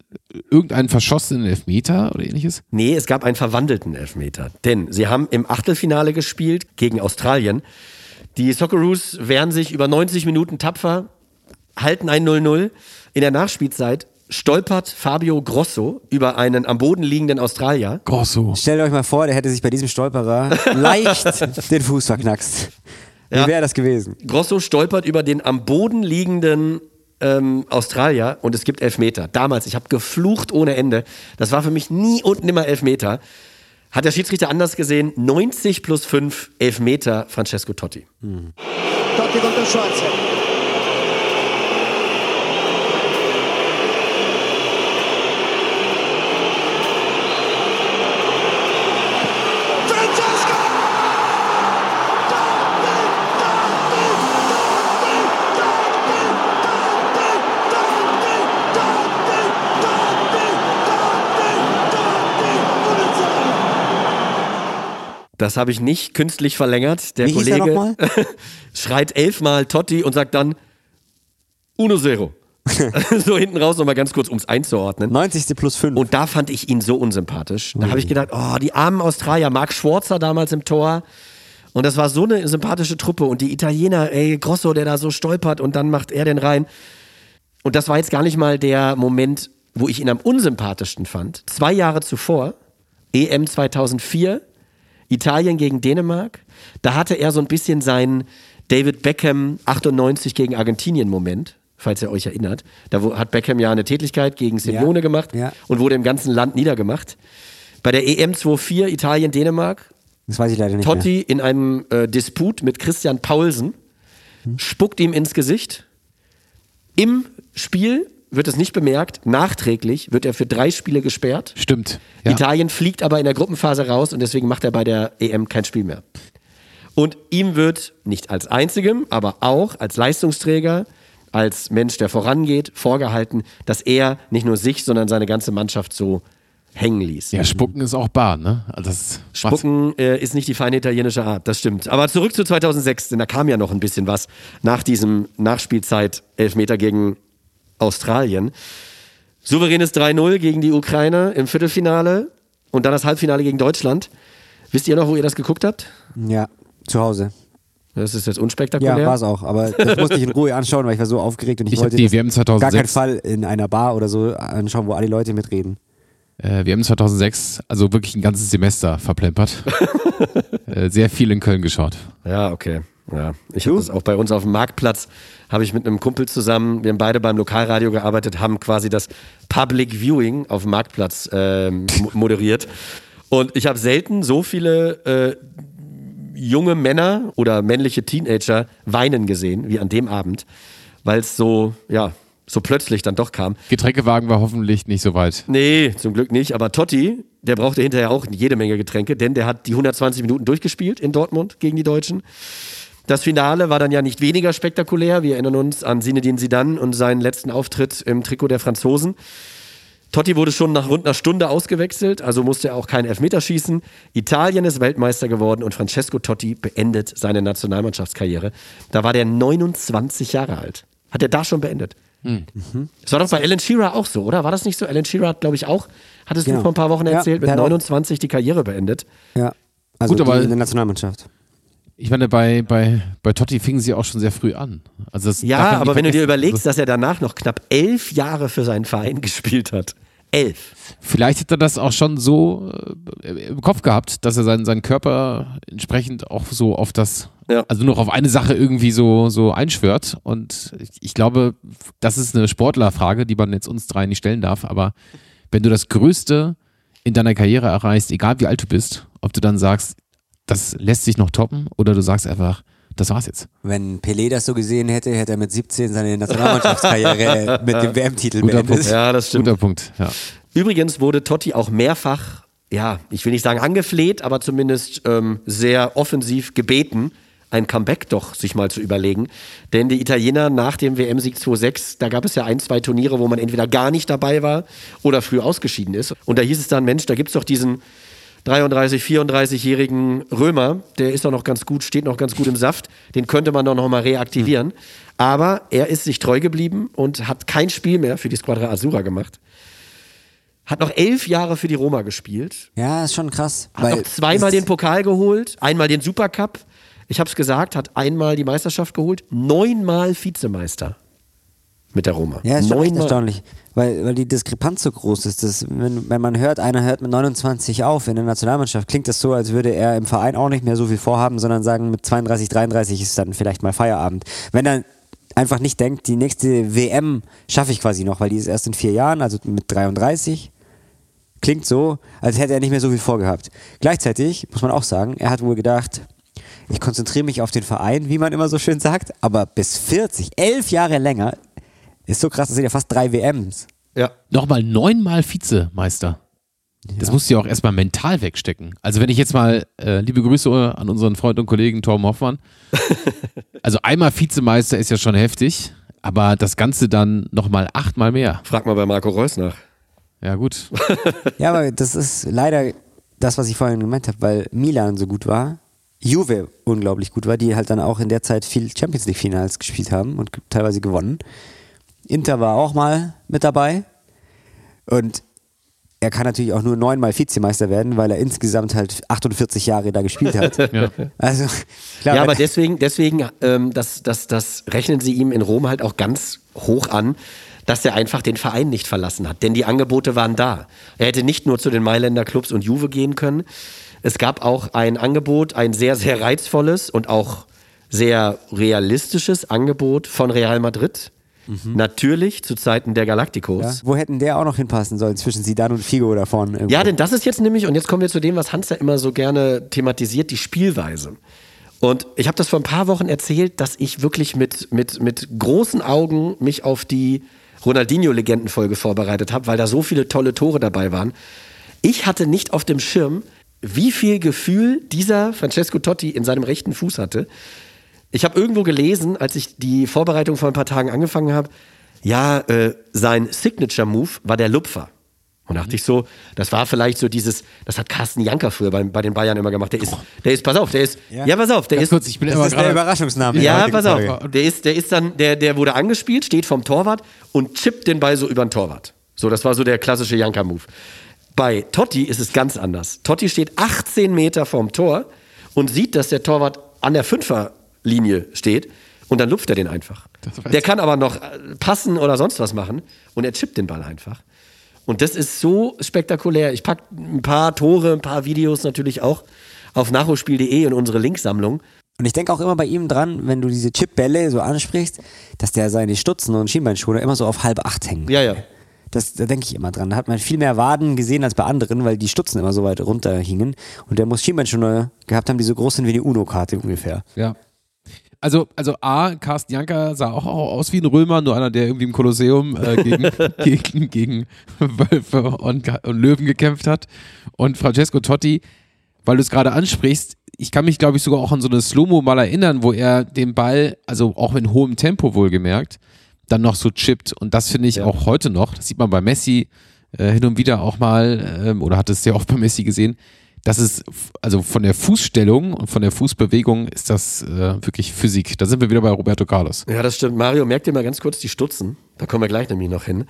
irgendeinen verschossenen Elfmeter oder ähnliches? Nee, es gab einen verwandelten Elfmeter. Denn sie haben im Achtelfinale gespielt gegen Australien. Die Socceroos wehren sich über 90 Minuten tapfer, halten ein 0-0. In der Nachspielzeit stolpert Fabio Grosso über einen am Boden liegenden Australier. Grosso. Stellt euch mal vor, der hätte sich bei diesem Stolperer [LAUGHS] leicht den Fuß verknackst. Wie Ja. wäre das gewesen? Grosso stolpert über den am Boden liegenden ähm, Australier und es gibt Elfmeter. Damals, ich habe geflucht ohne Ende. Das war für mich nie und nimmer Elfmeter. Hat der Schiedsrichter anders gesehen? 90 plus 5 Elfmeter Francesco Totti. Totti contro Schwarzer. Francesco! Das habe ich nicht künstlich verlängert. Der Wie Kollege [LAUGHS] schreit elfmal Totti und sagt dann Uno Zero. [LAUGHS] so hinten raus nochmal ganz kurz, um es einzuordnen. 90. plus 5. Und da fand ich ihn so unsympathisch. Da habe ich gedacht, oh, die armen Australier, Marc Schwarzer damals im Tor. Und das war so eine sympathische Truppe. Und die Italiener, ey, Grosso, der da so stolpert und dann macht er den rein. Und das war jetzt gar nicht mal der Moment, wo ich ihn am unsympathischsten fand. Zwei Jahre zuvor, EM 2004, Italien gegen Dänemark. Da hatte er so ein bisschen seinen David Beckham 98 gegen Argentinien Moment, falls ihr euch erinnert. Da hat Beckham ja eine Tätigkeit gegen Simeone Ja, gemacht ja. und wurde im ganzen Land niedergemacht. Bei der EM 24 Italien-Dänemark das weiß ich leider nicht Totti in einem äh, Disput mit Christian Paulsen, spuckt ihm ins Gesicht. Im Spiel wird es nicht bemerkt. Nachträglich wird er für drei Spiele gesperrt. Stimmt. Ja. Italien fliegt aber in der Gruppenphase raus und deswegen macht er bei der EM kein Spiel mehr. Und ihm wird nicht als einzigem, aber auch als Leistungsträger, als Mensch, der vorangeht, vorgehalten, dass er nicht nur sich, sondern seine ganze Mannschaft so hängen ließ. Ja, Spucken ist auch bar, ne? Also das Spucken äh, ist nicht die feine italienische Art, das stimmt. Aber zurück zu 2006, denn da kam ja noch ein bisschen was nach diesem Nachspielzeit-Elfmeter gegen Australien. Souveränes 3-0 gegen die Ukraine im Viertelfinale und dann das Halbfinale gegen Deutschland. Wisst ihr noch, wo ihr das geguckt habt? Ja, zu Hause. Das ist jetzt unspektakulär. Ja, war es auch. Aber das musste ich in Ruhe anschauen, weil ich war so aufgeregt und ich, Ich wollte die WM gar keinen 2006 Fall in einer Bar oder so anschauen, wo alle Leute mitreden. Äh, wir haben 2006 also wirklich ein ganzes Semester verplempert. [LAUGHS] äh, sehr viel in Köln geschaut. Ja, okay. Ja, ich habe das auch bei uns auf dem Marktplatz, habe ich mit einem Kumpel zusammen, wir haben beide beim Lokalradio gearbeitet, haben quasi das Public Viewing auf dem Marktplatz mo- moderiert. Und ich habe selten so viele äh, junge Männer oder männliche Teenager weinen gesehen wie an dem Abend, weil es so, ja, so plötzlich dann doch kam. Getränkewagen war hoffentlich nicht so weit. Nee, zum Glück nicht. Aber Totti, der brauchte hinterher auch jede Menge Getränke, denn der hat die 120 Minuten durchgespielt in Dortmund gegen die Deutschen. Das Finale war dann ja nicht weniger spektakulär. Wir erinnern uns an Zinedine Zidane und seinen letzten Auftritt im Trikot der Franzosen. Totti wurde schon nach rund einer Stunde ausgewechselt, also musste er auch keinen Elfmeter schießen. Italien ist Weltmeister geworden und Francesco Totti beendet seine Nationalmannschaftskarriere. Da war der 29 Jahre alt. Hat er da schon beendet? Das war doch bei Alan Shearer auch so, oder? War das nicht so? Alan Shearer hat, glaube ich, auch, hattest du Genau. vor ein paar Wochen Ja, erzählt, mit hat auch- 29 die Karriere beendet. Ja. Also Gut, aber- in der Nationalmannschaft. Ich meine, bei, bei, bei Totti fingen sie auch schon sehr früh an. Also Ja, aber wenn du dir überlegst, dass er danach noch knapp elf Jahre für seinen Verein [LAUGHS] gespielt hat. Elf. Vielleicht hat er das auch schon so äh, im Kopf gehabt, dass er seinen, seinen Körper entsprechend auch so auf das, Ja. also nur auf eine Sache irgendwie so, so einschwört. Und ich, ich glaube, das ist eine Sportlerfrage, die man jetzt uns drei nicht stellen darf. Aber wenn du das Größte in deiner Karriere erreichst, egal wie alt du bist, ob du dann sagst, das lässt sich noch toppen oder du sagst einfach, das war's jetzt. Wenn Pelé das so gesehen hätte, hätte er mit 17 seine Nationalmannschaftskarriere [LAUGHS] mit dem WM-Titel Guter beendet. Punkt. Ja, das stimmt. Guter Punkt, ja. Übrigens wurde Totti auch mehrfach, ja, ich will nicht sagen angefleht, aber zumindest ähm, sehr offensiv gebeten, ein Comeback doch sich mal zu überlegen. Denn die Italiener nach dem WM-Sieg 2-6, da gab es ja ein, zwei Turniere, wo man entweder gar nicht dabei war oder früh ausgeschieden ist. Und da hieß es dann, Mensch, da gibt es doch diesen 33, 34-jährigen Römer, der ist doch noch ganz gut, steht noch ganz gut im Saft, den könnte man doch noch mal reaktivieren. Aber er ist sich treu geblieben und hat kein Spiel mehr für die Squadra Azzurra gemacht. Hat noch elf Jahre für die Roma gespielt. Ja, ist schon krass. Hat noch zweimal den Pokal geholt, einmal den Supercup. Ich habe es gesagt, hat einmal die Meisterschaft geholt, neunmal Vizemeister mit der Roma. Ja, ist schon echt erstaunlich, weil, weil die Diskrepanz so groß ist. Dass, wenn, wenn man hört, einer hört mit 29 auf in der Nationalmannschaft, klingt das so, als würde er im Verein auch nicht mehr so viel vorhaben, sondern sagen, mit 32, 33 ist dann vielleicht mal Feierabend. Wenn er einfach nicht denkt, die nächste WM schaffe ich quasi noch, weil die ist erst in vier Jahren, also mit 33. Klingt so, als hätte er nicht mehr so viel vorgehabt. Gleichzeitig muss man auch sagen, er hat wohl gedacht, ich konzentriere mich auf den Verein, wie man immer so schön sagt, aber bis 40, elf Jahre länger, ist so krass, das sind ja fast drei WMs. Ja. Nochmal neunmal Vizemeister. Das musst du ja auch erstmal mental wegstecken. Also wenn ich jetzt mal, äh, liebe Grüße an unseren Freund und Kollegen Torben Hoffmann. [LAUGHS] also einmal Vizemeister ist ja schon heftig, aber das Ganze dann nochmal achtmal mehr. Frag mal bei Marco Reus nach. Ja gut. [LAUGHS] Ja, aber das ist leider das, was ich vorhin gemeint habe, weil Milan so gut war, Juve unglaublich gut war, die halt dann auch in der Zeit viel Champions League Finals gespielt haben und teilweise gewonnen. Inter war auch mal mit dabei und er kann natürlich auch nur neunmal Vizemeister werden, weil er insgesamt halt 48 Jahre da gespielt hat. [LAUGHS] Ja. Also klar, Ja, aber deswegen, deswegen ähm, das, das, das rechnen sie ihm in Rom halt auch ganz hoch an, dass er einfach den Verein nicht verlassen hat. Denn die Angebote waren da. Er hätte nicht nur zu den Mailänder Clubs und Juve gehen können. Es gab auch ein Angebot, ein sehr, sehr reizvolles und auch sehr realistisches Angebot von Real Madrid. Natürlich zu Zeiten der Galacticos. ja, wo hätten der auch noch hinpassen sollen zwischen Zidane und Figo da vorne? irgendwo? Ja, denn das ist jetzt nämlich, und jetzt kommen wir zu dem, was Hans ja immer so gerne thematisiert, die Spielweise. Und ich habe das vor ein paar Wochen erzählt, dass ich wirklich mit, mit, mit großen Augen mich auf die Ronaldinho-Legendenfolge vorbereitet habe, weil da so viele tolle Tore dabei waren. Ich hatte nicht auf dem Schirm, wie viel Gefühl dieser Francesco Totti in seinem rechten Fuß hatte. Ich habe irgendwo gelesen, als ich die Vorbereitung vor ein paar Tagen angefangen habe, ja, äh, sein Signature-Move war der Lupfer. Und dachte ich so, das war vielleicht so dieses, das hat Carsten Janker früher bei, bei den Bayern immer gemacht. Der ist, der ist, pass auf, der ist, ja, ja pass auf, der Ganz ist. kurz, ich bin Das immer ist der. Überraschungsname. Ja, pass auf. Folge. Der ist, der ist dann, der, der wurde angespielt, steht vom Torwart und chippt den Ball so über den Torwart. So, das war so der klassische Janker-Move. Bei Totti ist es ganz anders. Totti steht 18 Meter vorm Tor und sieht, dass der Torwart an der Fünferlinie steht und dann lupft er den einfach. Der kann aber noch äh, passen oder sonst was machen und er chippt den Ball einfach. Und das ist so spektakulär. Ich packe ein paar Tore, ein paar Videos natürlich auch auf nachholspiel.de in unsere Linksammlung. Und ich denke auch immer bei ihm dran, wenn du diese Chipbälle so ansprichst, dass der seine Stutzen und Schienbeinschoner immer so auf halb acht hängen. Ja, ja. Das, da denke ich immer dran. Da hat man viel mehr Waden gesehen als bei anderen, weil die Stutzen immer so weit runter hingen. Und der muss Schienbeinschoner gehabt haben, die so groß sind wie die UNO-Karte ungefähr. Ja. Also, also A, Carsten Janker sah auch aus wie ein Römer, nur einer, der irgendwie im Kolosseum äh, gegen, [LAUGHS] gegen, gegen Wölfe und, und Löwen gekämpft hat. Und Francesco Totti, weil du es gerade ansprichst, ich kann mich, glaube ich, sogar auch an so eine Slow-Mo mal erinnern, wo er den Ball, also auch in hohem Tempo wohlgemerkt, dann noch so chippt. Und das finde ich auch heute noch, das sieht man bei Messi äh, hin und wieder auch mal, ähm, oder hat es sehr oft bei Messi gesehen, das ist, also von der Fußstellung und von der Fußbewegung ist das äh, wirklich Physik. Da sind wir wieder bei Roberto Carlos. Ja, das stimmt. Mario, merkt dir mal ganz kurz die Stutzen. Da kommen wir gleich nämlich noch hin.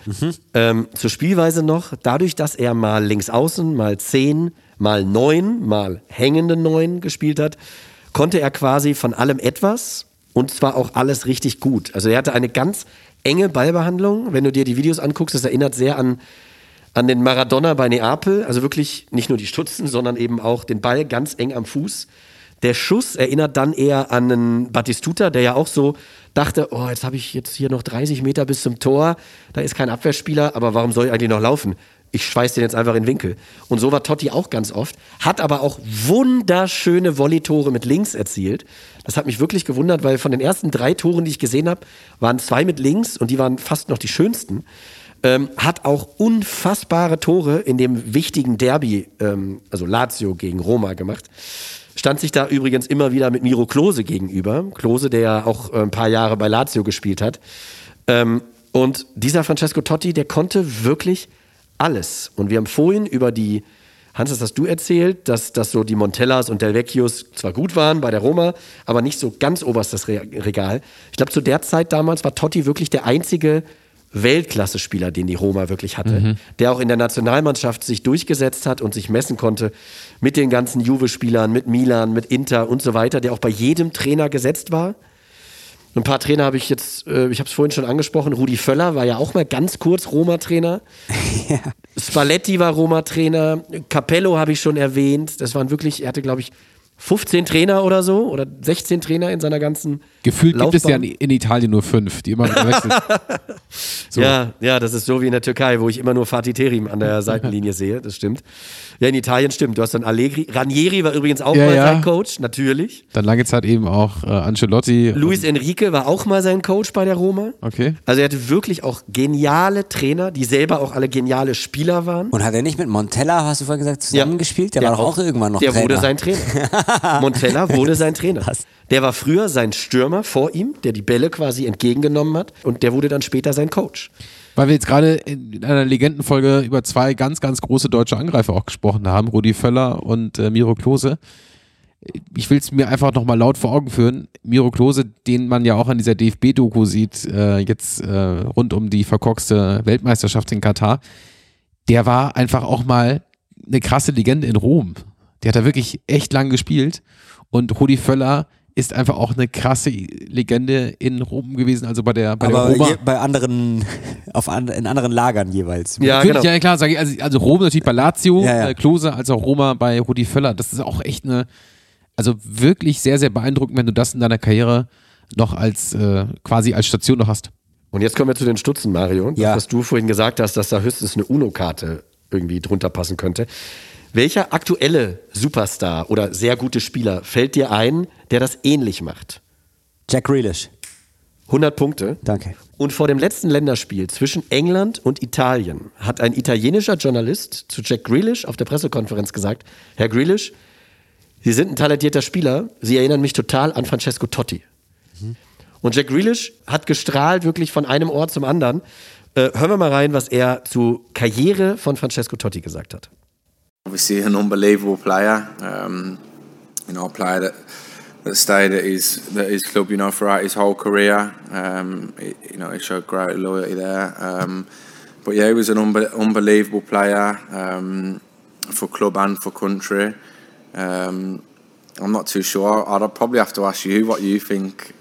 Ähm, zur Spielweise noch. Dadurch, dass er mal links außen, mal 10, mal 9, mal hängende 9 gespielt hat, konnte er quasi von allem etwas und zwar auch alles richtig gut. Also er hatte eine ganz enge Ballbehandlung. Wenn du dir die Videos anguckst, das erinnert sehr an, an den Maradona bei Neapel. Also wirklich nicht nur die Stutzen, sondern eben auch den Ball ganz eng am Fuß. Der Schuss erinnert dann eher an einen Batistuta, der ja auch so dachte, oh, jetzt habe ich jetzt hier noch 30 Meter bis zum Tor, da ist kein Abwehrspieler, aber warum soll ich eigentlich noch laufen? Ich schweiß den jetzt einfach in den Winkel. Und so war Totti auch ganz oft, hat aber auch wunderschöne Volley-Tore mit links erzielt. Das hat mich wirklich gewundert, weil von den ersten drei Toren, die ich gesehen habe, waren zwei mit links und die waren fast noch die schönsten. Ähm, hat auch unfassbare Tore in dem wichtigen Derby, ähm, also Lazio gegen Roma gemacht. Stand sich da übrigens immer wieder mit Miro Klose gegenüber. Klose, der ja auch äh, ein paar Jahre bei Lazio gespielt hat. Ähm, und dieser Francesco Totti, der konnte wirklich alles. Und wir haben vorhin über die, Hans, das hast du erzählt, dass, dass so die Montellas und Del Vecchios zwar gut waren bei der Roma, aber nicht so ganz oberstes Re Regal. Ich glaube, zu der Zeit damals war Totti wirklich der einzige Weltklasse-Spieler, den die Roma wirklich hatte, der auch in der Nationalmannschaft sich durchgesetzt hat und sich messen konnte mit den ganzen Juve-Spielern, mit Milan, mit Inter und so weiter, der auch bei jedem Trainer gesetzt war. Ein paar Trainer habe ich jetzt, äh, ich habe es vorhin schon angesprochen, Rudi Völler war ja auch mal ganz kurz Roma-Trainer. [LAUGHS] Spalletti war Roma-Trainer, Capello habe ich schon erwähnt. Das waren wirklich, er hatte, glaube ich, 15 Trainer oder so oder 16 Trainer in seiner ganzen Gefühlt gibt es ja in, Italien nur fünf, die immer wechseln. [LAUGHS] So. Ja, ja, das ist so wie in der Türkei, wo ich immer nur Fatih Terim an der Seitenlinie sehe, das stimmt. Ja, in Italien stimmt. Du hast dann Allegri. Ranieri war übrigens auch Ja, mal ja. sein Coach, natürlich. Dann lange Zeit eben auch äh, Ancelotti. Luis Enrique war auch mal sein Coach bei der Roma. Okay. Also er hatte wirklich auch geniale Trainer, die selber auch alle geniale Spieler waren. Und hat er nicht mit Montella, hast du vorhin gesagt, zusammengespielt? Der, war doch auch irgendwann noch Der Trainer. wurde sein Trainer. [LAUGHS] Montella wurde sein Trainer. Der war früher sein Stürmer vor ihm, der die Bälle quasi entgegengenommen hat. Und der wurde dann später sein Coach. Weil wir jetzt gerade in einer Legendenfolge über zwei ganz, ganz große deutsche Angreifer auch gesprochen haben, Rudi Völler und äh, Miro Klose. Ich will es mir einfach nochmal laut vor Augen führen. Miro Klose, den man ja auch an dieser DFB-Doku sieht, äh, jetzt äh, rund um die verkorkste Weltmeisterschaft in Katar, der war einfach auch mal eine krasse Legende in Rom. Der hat da wirklich echt lang gespielt. Und Rudi Völler ist einfach auch eine krasse Legende in Rom gewesen, also bei der, bei der Aber Roma. je, bei anderen, [LAUGHS] auf an, in anderen Lagern jeweils. Ja, Natürlich, genau. ja klar, sage ich, also, also Rom natürlich bei Lazio, Ja, ja. Äh, Klose, als auch Roma bei Rudi Völler. Das ist auch echt eine, also wirklich sehr, sehr beeindruckend, wenn du das in deiner Karriere noch als äh, quasi als Station noch hast. Und jetzt kommen wir zu den Stutzen, Mario. Das, Ja. was du vorhin gesagt hast, dass da höchstens eine UNO-Karte irgendwie drunter passen könnte. Welcher aktuelle Superstar oder sehr gute Spieler fällt dir ein, der das ähnlich macht? Jack Grealish. 100 Punkte. Danke. Und vor dem letzten Länderspiel zwischen England und Italien hat ein italienischer Journalist zu Jack Grealish auf der Pressekonferenz gesagt, Herr Grealish, Sie sind ein talentierter Spieler, Sie erinnern mich total an Francesco Totti. Und Jack Grealish hat gestrahlt wirklich von einem Ort zum anderen. Äh, hören wir mal rein, was er zur Karriere von Francesco Totti gesagt hat. Obviously, an unbelievable player. Um, you know, a player that that stayed at his his club, you know, throughout his whole career. Um, you know, he showed great loyalty there. Um, but yeah, he was an unbe- unbelievable player um, for club and for country. Um, I'm not too sure. I'd probably have to ask you what you think.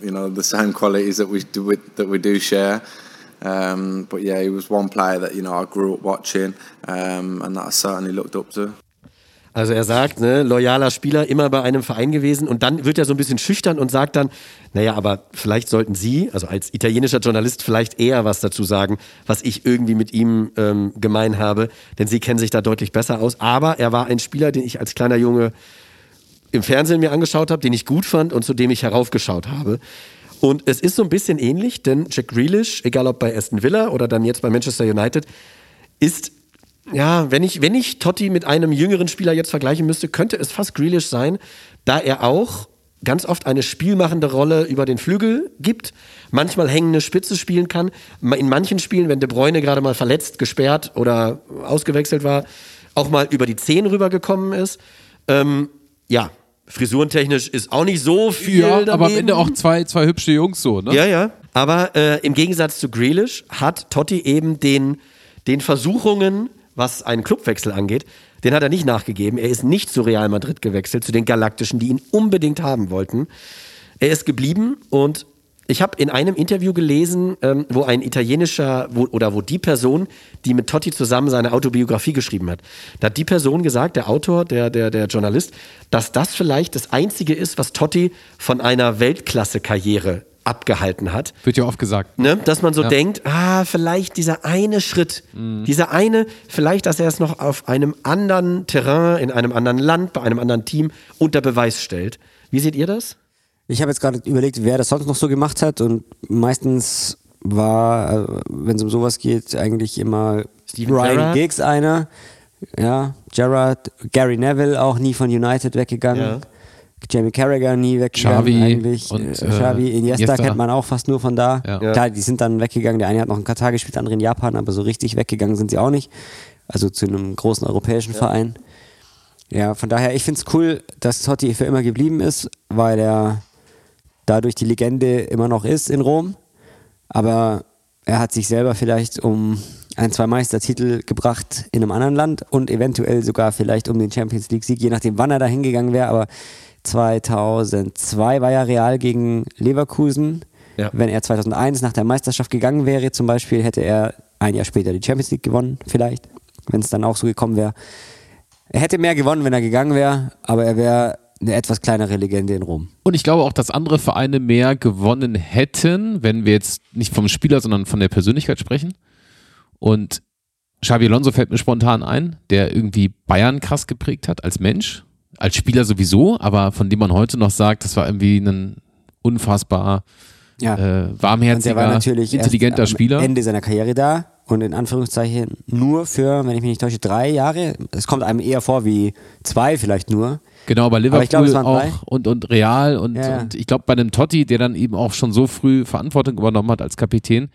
You know, the same qualities that we do that we do share. Um, but yeah, he was one player that you know I grew up watching, um, and that I certainly looked up to. Also er sagt, ne, loyaler Spieler, immer bei einem Verein gewesen und dann wird er so ein bisschen schüchtern und sagt dann, naja, aber vielleicht sollten Sie, also als italienischer Journalist, vielleicht eher was dazu sagen, was ich irgendwie mit ihm ähm, gemein habe, denn Sie kennen sich da deutlich besser aus. Aber er war ein Spieler, den ich als kleiner Junge im Fernsehen mir angeschaut habe, den ich gut fand und zu dem ich heraufgeschaut habe. Und es ist so ein bisschen ähnlich, denn Jack Grealish, egal ob bei Aston Villa oder dann jetzt bei Manchester United, ist ja, wenn ich, wenn ich Totti mit einem jüngeren Spieler jetzt vergleichen müsste, könnte es fast Grealish sein, da er auch ganz oft eine spielmachende Rolle über den Flügel gibt, manchmal hängende Spitze spielen kann, in manchen Spielen, wenn De Bruyne gerade mal verletzt, gesperrt oder ausgewechselt war, auch mal über die Zehen rübergekommen ist. Ähm, ja, frisurentechnisch ist auch nicht so viel. Ja, aber am daneben. Ende auch zwei, zwei hübsche Jungs so, ne? Ja, ja. Aber äh, im Gegensatz zu Grealish hat Totti eben den, den Versuchungen, was einen Clubwechsel angeht, den hat er nicht nachgegeben. Er ist nicht zu Real Madrid gewechselt, zu den Galaktischen, die ihn unbedingt haben wollten. Er ist geblieben und ich habe in einem Interview gelesen, ähm, wo ein italienischer wo, oder wo die Person, die mit Totti zusammen seine Autobiografie geschrieben hat, da hat die Person gesagt, der Autor, der, der, der Journalist, dass das vielleicht das Einzige ist, was Totti von einer Weltklasse-Karriere abgehalten hat. Wird ja oft gesagt. Ne? Dass man so Ja. denkt, ah, vielleicht dieser eine Schritt, dieser eine, vielleicht, dass er es noch auf einem anderen Terrain, in einem anderen Land, bei einem anderen Team unter Beweis stellt. Wie seht ihr das? Ich habe jetzt gerade überlegt, wer das sonst noch so gemacht hat und meistens war, äh, wenn es um sowas geht, eigentlich immer Steven Ryan Gerrard? Giggs einer. Ja, Gerrard, Gary Neville auch nie von United weggegangen. Ja. Jamie Carragher nie weggegangen Xavi eigentlich. und, äh, äh, Xavi, Iniesta, Iniesta. kennt man auch fast nur von da. Ja. Ja. Klar, die sind dann weggegangen. Der eine hat noch in Katar gespielt, der andere in Japan, aber so richtig weggegangen sind sie auch nicht. Also zu einem großen europäischen Verein. Ja, von daher, ich finde es cool, dass Totti für immer geblieben ist, weil er dadurch die Legende immer noch ist in Rom. Aber er hat sich selber vielleicht um ein, zwei Meistertitel gebracht in einem anderen Land und eventuell sogar vielleicht um den Champions League Sieg, je nachdem wann er da hingegangen wäre. Aber 2002 war ja Real gegen Leverkusen. Ja. Wenn er 2001 nach der Meisterschaft gegangen wäre, zum Beispiel, hätte er ein Jahr später die Champions League gewonnen, vielleicht, wenn es dann auch so gekommen wäre. Er hätte mehr gewonnen, wenn er gegangen wäre, aber er wäre eine etwas kleinere Legende in Rom. Und ich glaube auch, dass andere Vereine mehr gewonnen hätten, wenn wir jetzt nicht vom Spieler, sondern von der Persönlichkeit sprechen. Und Xabi Alonso fällt mir spontan ein, der irgendwie Bayern krass geprägt hat als Mensch, als Spieler sowieso, aber von dem man heute noch sagt, das war irgendwie ein unfassbar Ja. äh, warmherziger, der war natürlich intelligenter Spieler. Ende seiner Karriere da und in Anführungszeichen nur für, wenn ich mich nicht täusche, drei Jahre. Es kommt einem eher vor wie zwei vielleicht nur. Genau, bei Aber Liverpool waren auch und, und Real und, Ja, ja. und ich glaube bei einem Totti, der dann eben auch schon so früh Verantwortung übernommen hat als Kapitän,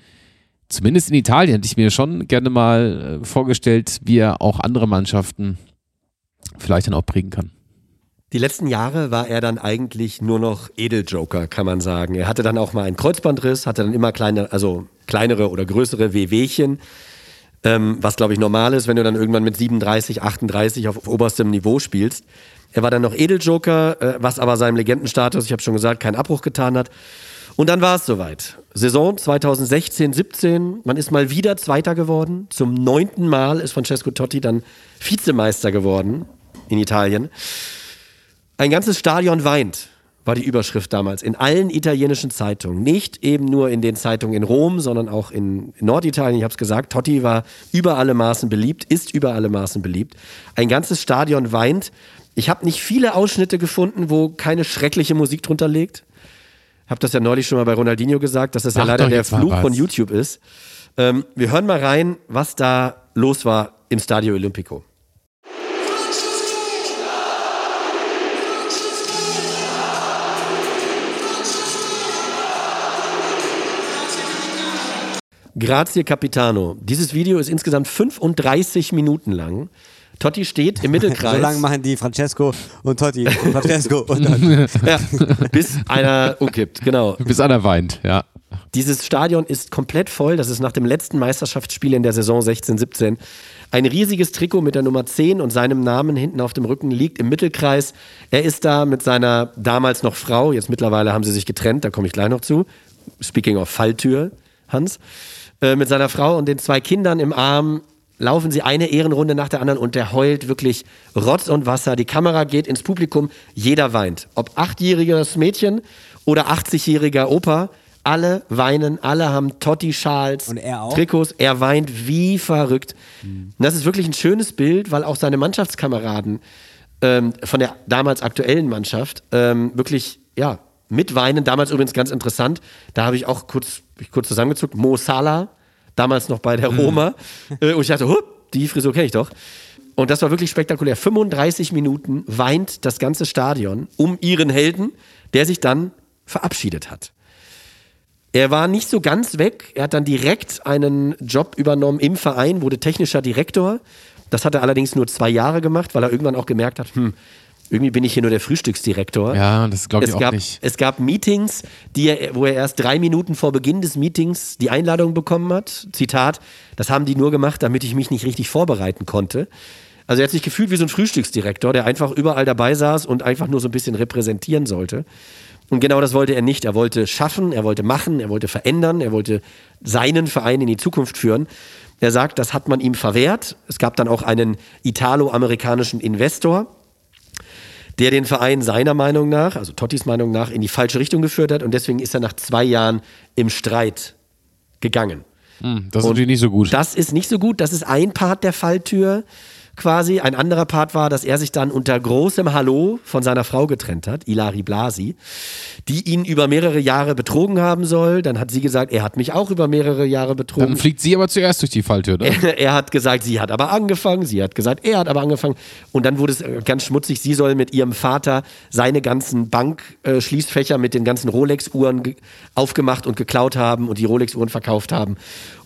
zumindest in Italien hätte ich mir schon gerne mal äh, vorgestellt, wie er auch andere Mannschaften vielleicht dann auch prägen kann. Die letzten Jahre war er dann eigentlich nur noch Edeljoker, kann man sagen. Er hatte dann auch mal einen Kreuzbandriss, hatte dann immer kleine, also kleinere oder größere Wehwehchen, ähm, was glaube ich normal ist, wenn du dann irgendwann mit 37, 38 auf oberstem Niveau spielst. Er war dann noch Edeljoker, äh, was aber seinem Legendenstatus, ich habe schon gesagt, keinen Abbruch getan hat. Und dann war es soweit. Saison 2016, 17, man ist mal wieder Zweiter geworden. Zum neunten Mal ist Francesco Totti dann Vizemeister geworden in Italien. Ein ganzes Stadion weint, war die Überschrift damals in allen italienischen Zeitungen. Nicht eben nur in den Zeitungen in Rom, sondern auch in Norditalien. Ich habe es gesagt, Totti war über alle Maßen beliebt, ist über alle Maßen beliebt. Ein ganzes Stadion weint. Ich habe nicht viele Ausschnitte gefunden, wo keine schreckliche Musik drunter liegt. Hab das ja neulich schon mal bei Ronaldinho gesagt, dass das ja Sag leider der Fluch von YouTube ist. Ähm, wir hören mal rein, was da los war im Stadio Olimpico. Grazie Capitano. Dieses Video ist insgesamt 35 Minuten lang. Totti steht im Mittelkreis. [LAUGHS] So lange machen die Francesco und Totti. Und Francesco und dann. [LAUGHS] ja, bis einer umkippt, genau. Bis einer weint, ja. Dieses Stadion ist komplett voll. Das ist nach dem letzten Meisterschaftsspiel in der Saison 16-17. Ein riesiges Trikot mit der Nummer 10 und seinem Namen hinten auf dem Rücken liegt im Mittelkreis. Er ist da mit seiner damals noch Frau. Jetzt mittlerweile haben sie sich getrennt, da komme ich gleich noch zu. Speaking of Falltür, Hans. Äh, mit seiner Frau und den zwei Kindern im Arm laufen sie eine Ehrenrunde nach der anderen und der heult wirklich Rotz und Wasser. Die Kamera geht ins Publikum, jeder weint. Ob achtjähriges Mädchen oder 80-jähriger Opa, alle weinen, alle haben Totti-Schals, Und er auch? Trikots. Er weint wie verrückt. Und das ist wirklich ein schönes Bild, weil auch seine Mannschaftskameraden ähm, von der damals aktuellen Mannschaft ähm, wirklich, ja, mitweinen. Damals übrigens ganz interessant. Da habe ich auch kurz, kurz zusammengezuckt. Mo Salah, damals noch bei der Roma. Äh, und ich dachte, hup, die Frisur kenne ich doch. Und das war wirklich spektakulär. 35 Minuten weint das ganze Stadion um ihren Helden, der sich dann verabschiedet hat. Er war nicht so ganz weg. Er hat dann direkt einen Job übernommen im Verein, wurde technischer Direktor. Das hat er allerdings nur zwei Jahre gemacht, weil er irgendwann auch gemerkt hat, hm, irgendwie bin ich hier nur der Frühstücksdirektor. Ja, das glaube ich es auch gab, nicht. Es gab Meetings, die er, wo er erst drei Minuten vor Beginn des Meetings die Einladung bekommen hat. Zitat, das haben die nur gemacht, damit ich mich nicht richtig vorbereiten konnte. Also er hat sich gefühlt wie so ein Frühstücksdirektor, der einfach überall dabei saß und einfach nur so ein bisschen repräsentieren sollte. Und genau das wollte er nicht. Er wollte schaffen, er wollte machen, er wollte verändern, er wollte seinen Verein in die Zukunft führen. Er sagt, das hat man ihm verwehrt. Es gab dann auch einen italo-amerikanischen Investor, der den Verein seiner Meinung nach, also Tottis Meinung nach, in die falsche Richtung geführt hat und deswegen ist er nach zwei Jahren im Streit gegangen. Das ist natürlich nicht so gut. Das ist nicht so gut, das ist ein Part der Falltür quasi. Ein anderer Part war, dass er sich dann unter großem Hallo von seiner Frau getrennt hat, Ilari Blasi, die ihn über mehrere Jahre betrogen haben soll. Dann hat sie gesagt, er hat mich auch über mehrere Jahre betrogen. Dann fliegt sie aber zuerst durch die Falltür, ne? [LAUGHS] Er hat gesagt, sie hat aber angefangen, sie hat gesagt, er hat aber angefangen. Und dann wurde es äh, ganz schmutzig, sie soll mit ihrem Vater seine ganzen Bankschließfächer mit den ganzen Rolex-Uhren ge- aufgemacht und geklaut haben und die Rolex-Uhren verkauft haben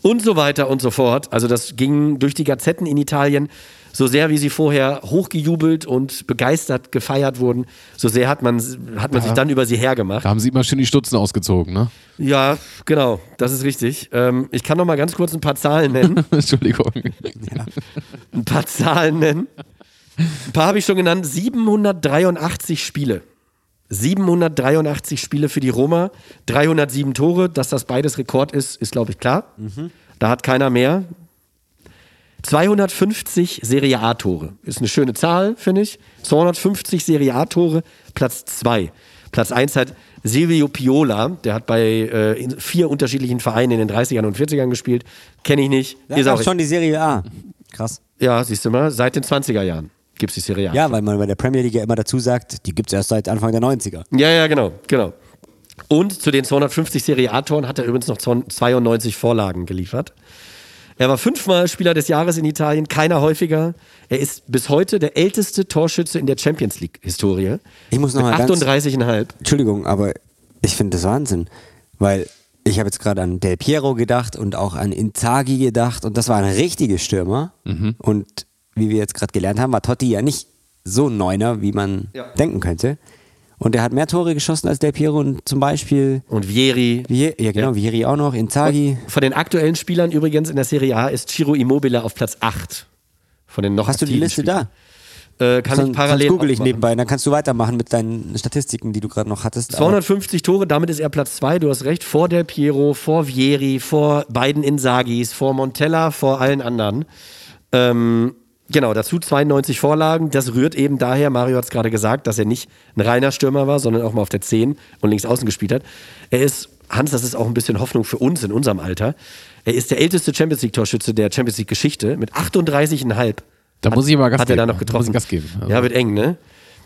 und so weiter und so fort. Also das ging durch die Gazetten in Italien. So sehr wie sie vorher hochgejubelt und begeistert gefeiert wurden, so sehr hat man, hat man sich dann über sie hergemacht. Da haben sie immer schön die Stutzen ausgezogen, ne? Ja, genau, das ist richtig. Ähm, ich kann noch mal ganz kurz ein paar Zahlen nennen. [LAUGHS] Entschuldigung. ein paar Zahlen nennen. Ein paar habe ich schon genannt. 783 Spiele. 783 Spiele für die Roma, 307 Tore. Dass das beides Rekord ist, ist, glaube ich, klar. Da hat keiner mehr. 250 Serie A-Tore. Ist eine schöne Zahl, finde ich. 250 Serie A-Tore, Platz 2. Platz 1 hat Silvio Piola, der hat bei äh, vier unterschiedlichen Vereinen in den 30ern und 40ern gespielt. Kenne ich nicht. Da Ist auch schon die Serie A. Krass. ja, siehst du mal, seit den 20er Jahren gibt es die Serie A. Ja, weil man bei der Premier League ja immer dazu sagt, die gibt es erst seit Anfang der 90er. ja, ja, genau, genau. Und zu den 250 Serie A-Toren hat er übrigens noch 92 Vorlagen geliefert. Er war fünfmal Spieler des Jahres in Italien, keiner häufiger. Er ist bis heute der älteste Torschütze in der Champions League-Historie. Ich muss noch Mit mal ganz- 38,5. Entschuldigung, aber ich finde das Wahnsinn, weil ich habe jetzt gerade an Del Piero gedacht und auch an Inzaghi gedacht und das waren richtige Stürmer. Und wie wir jetzt gerade gelernt haben, war Totti ja nicht so ein Neuner, wie man Ja. denken könnte. Und er hat mehr Tore geschossen als Del Piero und zum Beispiel Und Vieri. Vier, ja genau, Vieri auch noch, Inzaghi. Von den aktuellen Spielern übrigens in der Serie A ist Ciro Immobile auf Platz 8. Von den noch Hast du die Liste Spielern. da? Äh, kann Sonst- ich parallel sonst google ich nebenbei, dann kannst du weitermachen mit deinen Statistiken, die du gerade noch hattest. Aber 250 Tore, damit ist er Platz 2, du hast recht, vor Del Piero, vor Vieri, vor beiden Insagis, vor Montella, vor allen anderen. Ähm, genau, dazu 92 Vorlagen. Das rührt eben daher, Mario hat es gerade gesagt, dass er nicht ein reiner Stürmer war, sondern auch mal auf der 10 und links außen gespielt hat. Er ist, Hans, das ist auch ein bisschen Hoffnung für uns in unserem Alter. Er ist der älteste Champions League-Torschütze der Champions League-Geschichte mit 38,5. Da muss ich aber Gas hat er da geben. noch Da muss getroffen. ich Gas geben. Also- Ja, wird eng, ne?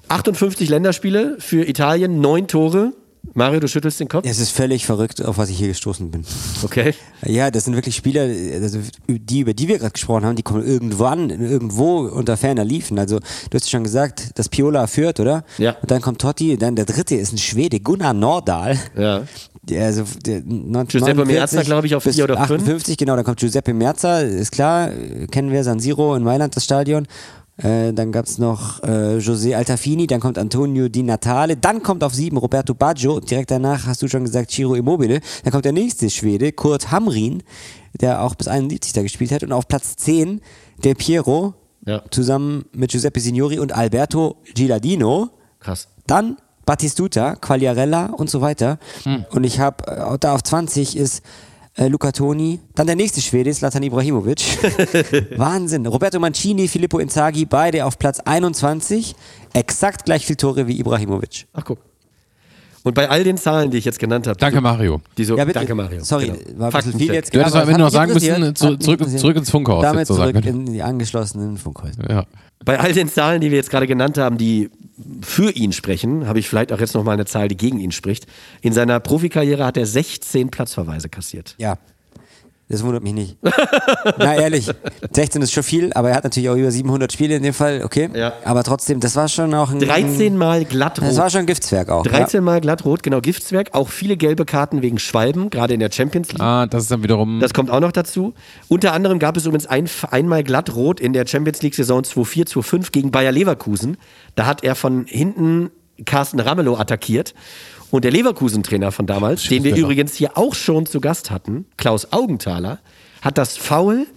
58 Länderspiele für Italien, neun Tore. Mario, du schüttelst den Kopf? Es ist völlig verrückt, auf was ich hier gestoßen bin. Okay. Ja, das sind wirklich Spieler, also die, über die wir gerade gesprochen haben, die kommen irgendwann, irgendwo unter ferner liefen. Also, du hast ja schon gesagt, das Piola führt, oder? Ja. Und dann kommt Totti, dann der dritte ist ein Schwede, Gunnar Nordahl. Ja. Der, also, der, 1949 Giuseppe Meazza, glaub ich, auf bis vier oder fünf. 58, genau, dann kommt Giuseppe Merza, ist klar, kennen wir San Siro in Mailand, das Stadion. Äh, dann gab's noch äh, José Altafini, dann kommt Antonio Di Natale, dann kommt auf sieben Roberto Baggio, direkt danach hast du schon gesagt Ciro Immobile, dann kommt der nächste Schwede, Kurt Hamrin, der auch bis 71 da gespielt hat und auf Platz 10 der Piero, Ja. zusammen mit Giuseppe Signori und Alberto Gilardino, Krass. dann Battistuta, Quagliarella und so weiter. Und ich habe äh, da auf 20 ist äh, Luca Toni, dann der nächste Schwede ist Latan Ibrahimovic. [LAUGHS] Wahnsinn. Roberto Mancini, Filippo Inzaghi, beide auf Platz 21. Exakt gleich viel Tore wie Ibrahimovic. Ach, guck. Und bei all den Zahlen, die ich jetzt genannt habe. Danke, Mario. Die so, Ja, bitte. danke, Mario. Sorry, Genau. war ein bisschen viel jetzt. Du hättest am Ende noch sagen müssen, zu- zurück- zurück ins Funkhaus, Damit hättest du sagen zurück in die angeschlossenen Funkhäuser. Ja. Bei all den Zahlen, die wir jetzt gerade genannt haben, die für ihn sprechen, habe ich vielleicht auch jetzt noch mal eine Zahl, die gegen ihn spricht. In seiner Profikarriere hat er 16 Platzverweise kassiert. Ja. Das wundert mich nicht. [LAUGHS] Na ehrlich, 16 ist schon viel, aber er hat natürlich auch über 700 Spiele in dem Fall, okay. Ja. Aber trotzdem, das war schon auch ein... 13 Mal glattrot. Das war schon ein Giftswerk auch. 13 Mal glattrot, genau, Giftswerk. Auch viele gelbe Karten wegen Schwalben, gerade in der Champions League. Ah, das ist dann wiederum. Das kommt auch noch dazu. Unter anderem gab es übrigens ein, einmal glattrot in der Champions League-Saison 2-4, 2-5 gegen Bayer Leverkusen. Da hat er von hinten Carsten Ramelow attackiert. Und der Leverkusen-Trainer von damals, den wir übrigens hier auch schon zu Gast hatten, Klaus Augenthaler, hat das Foul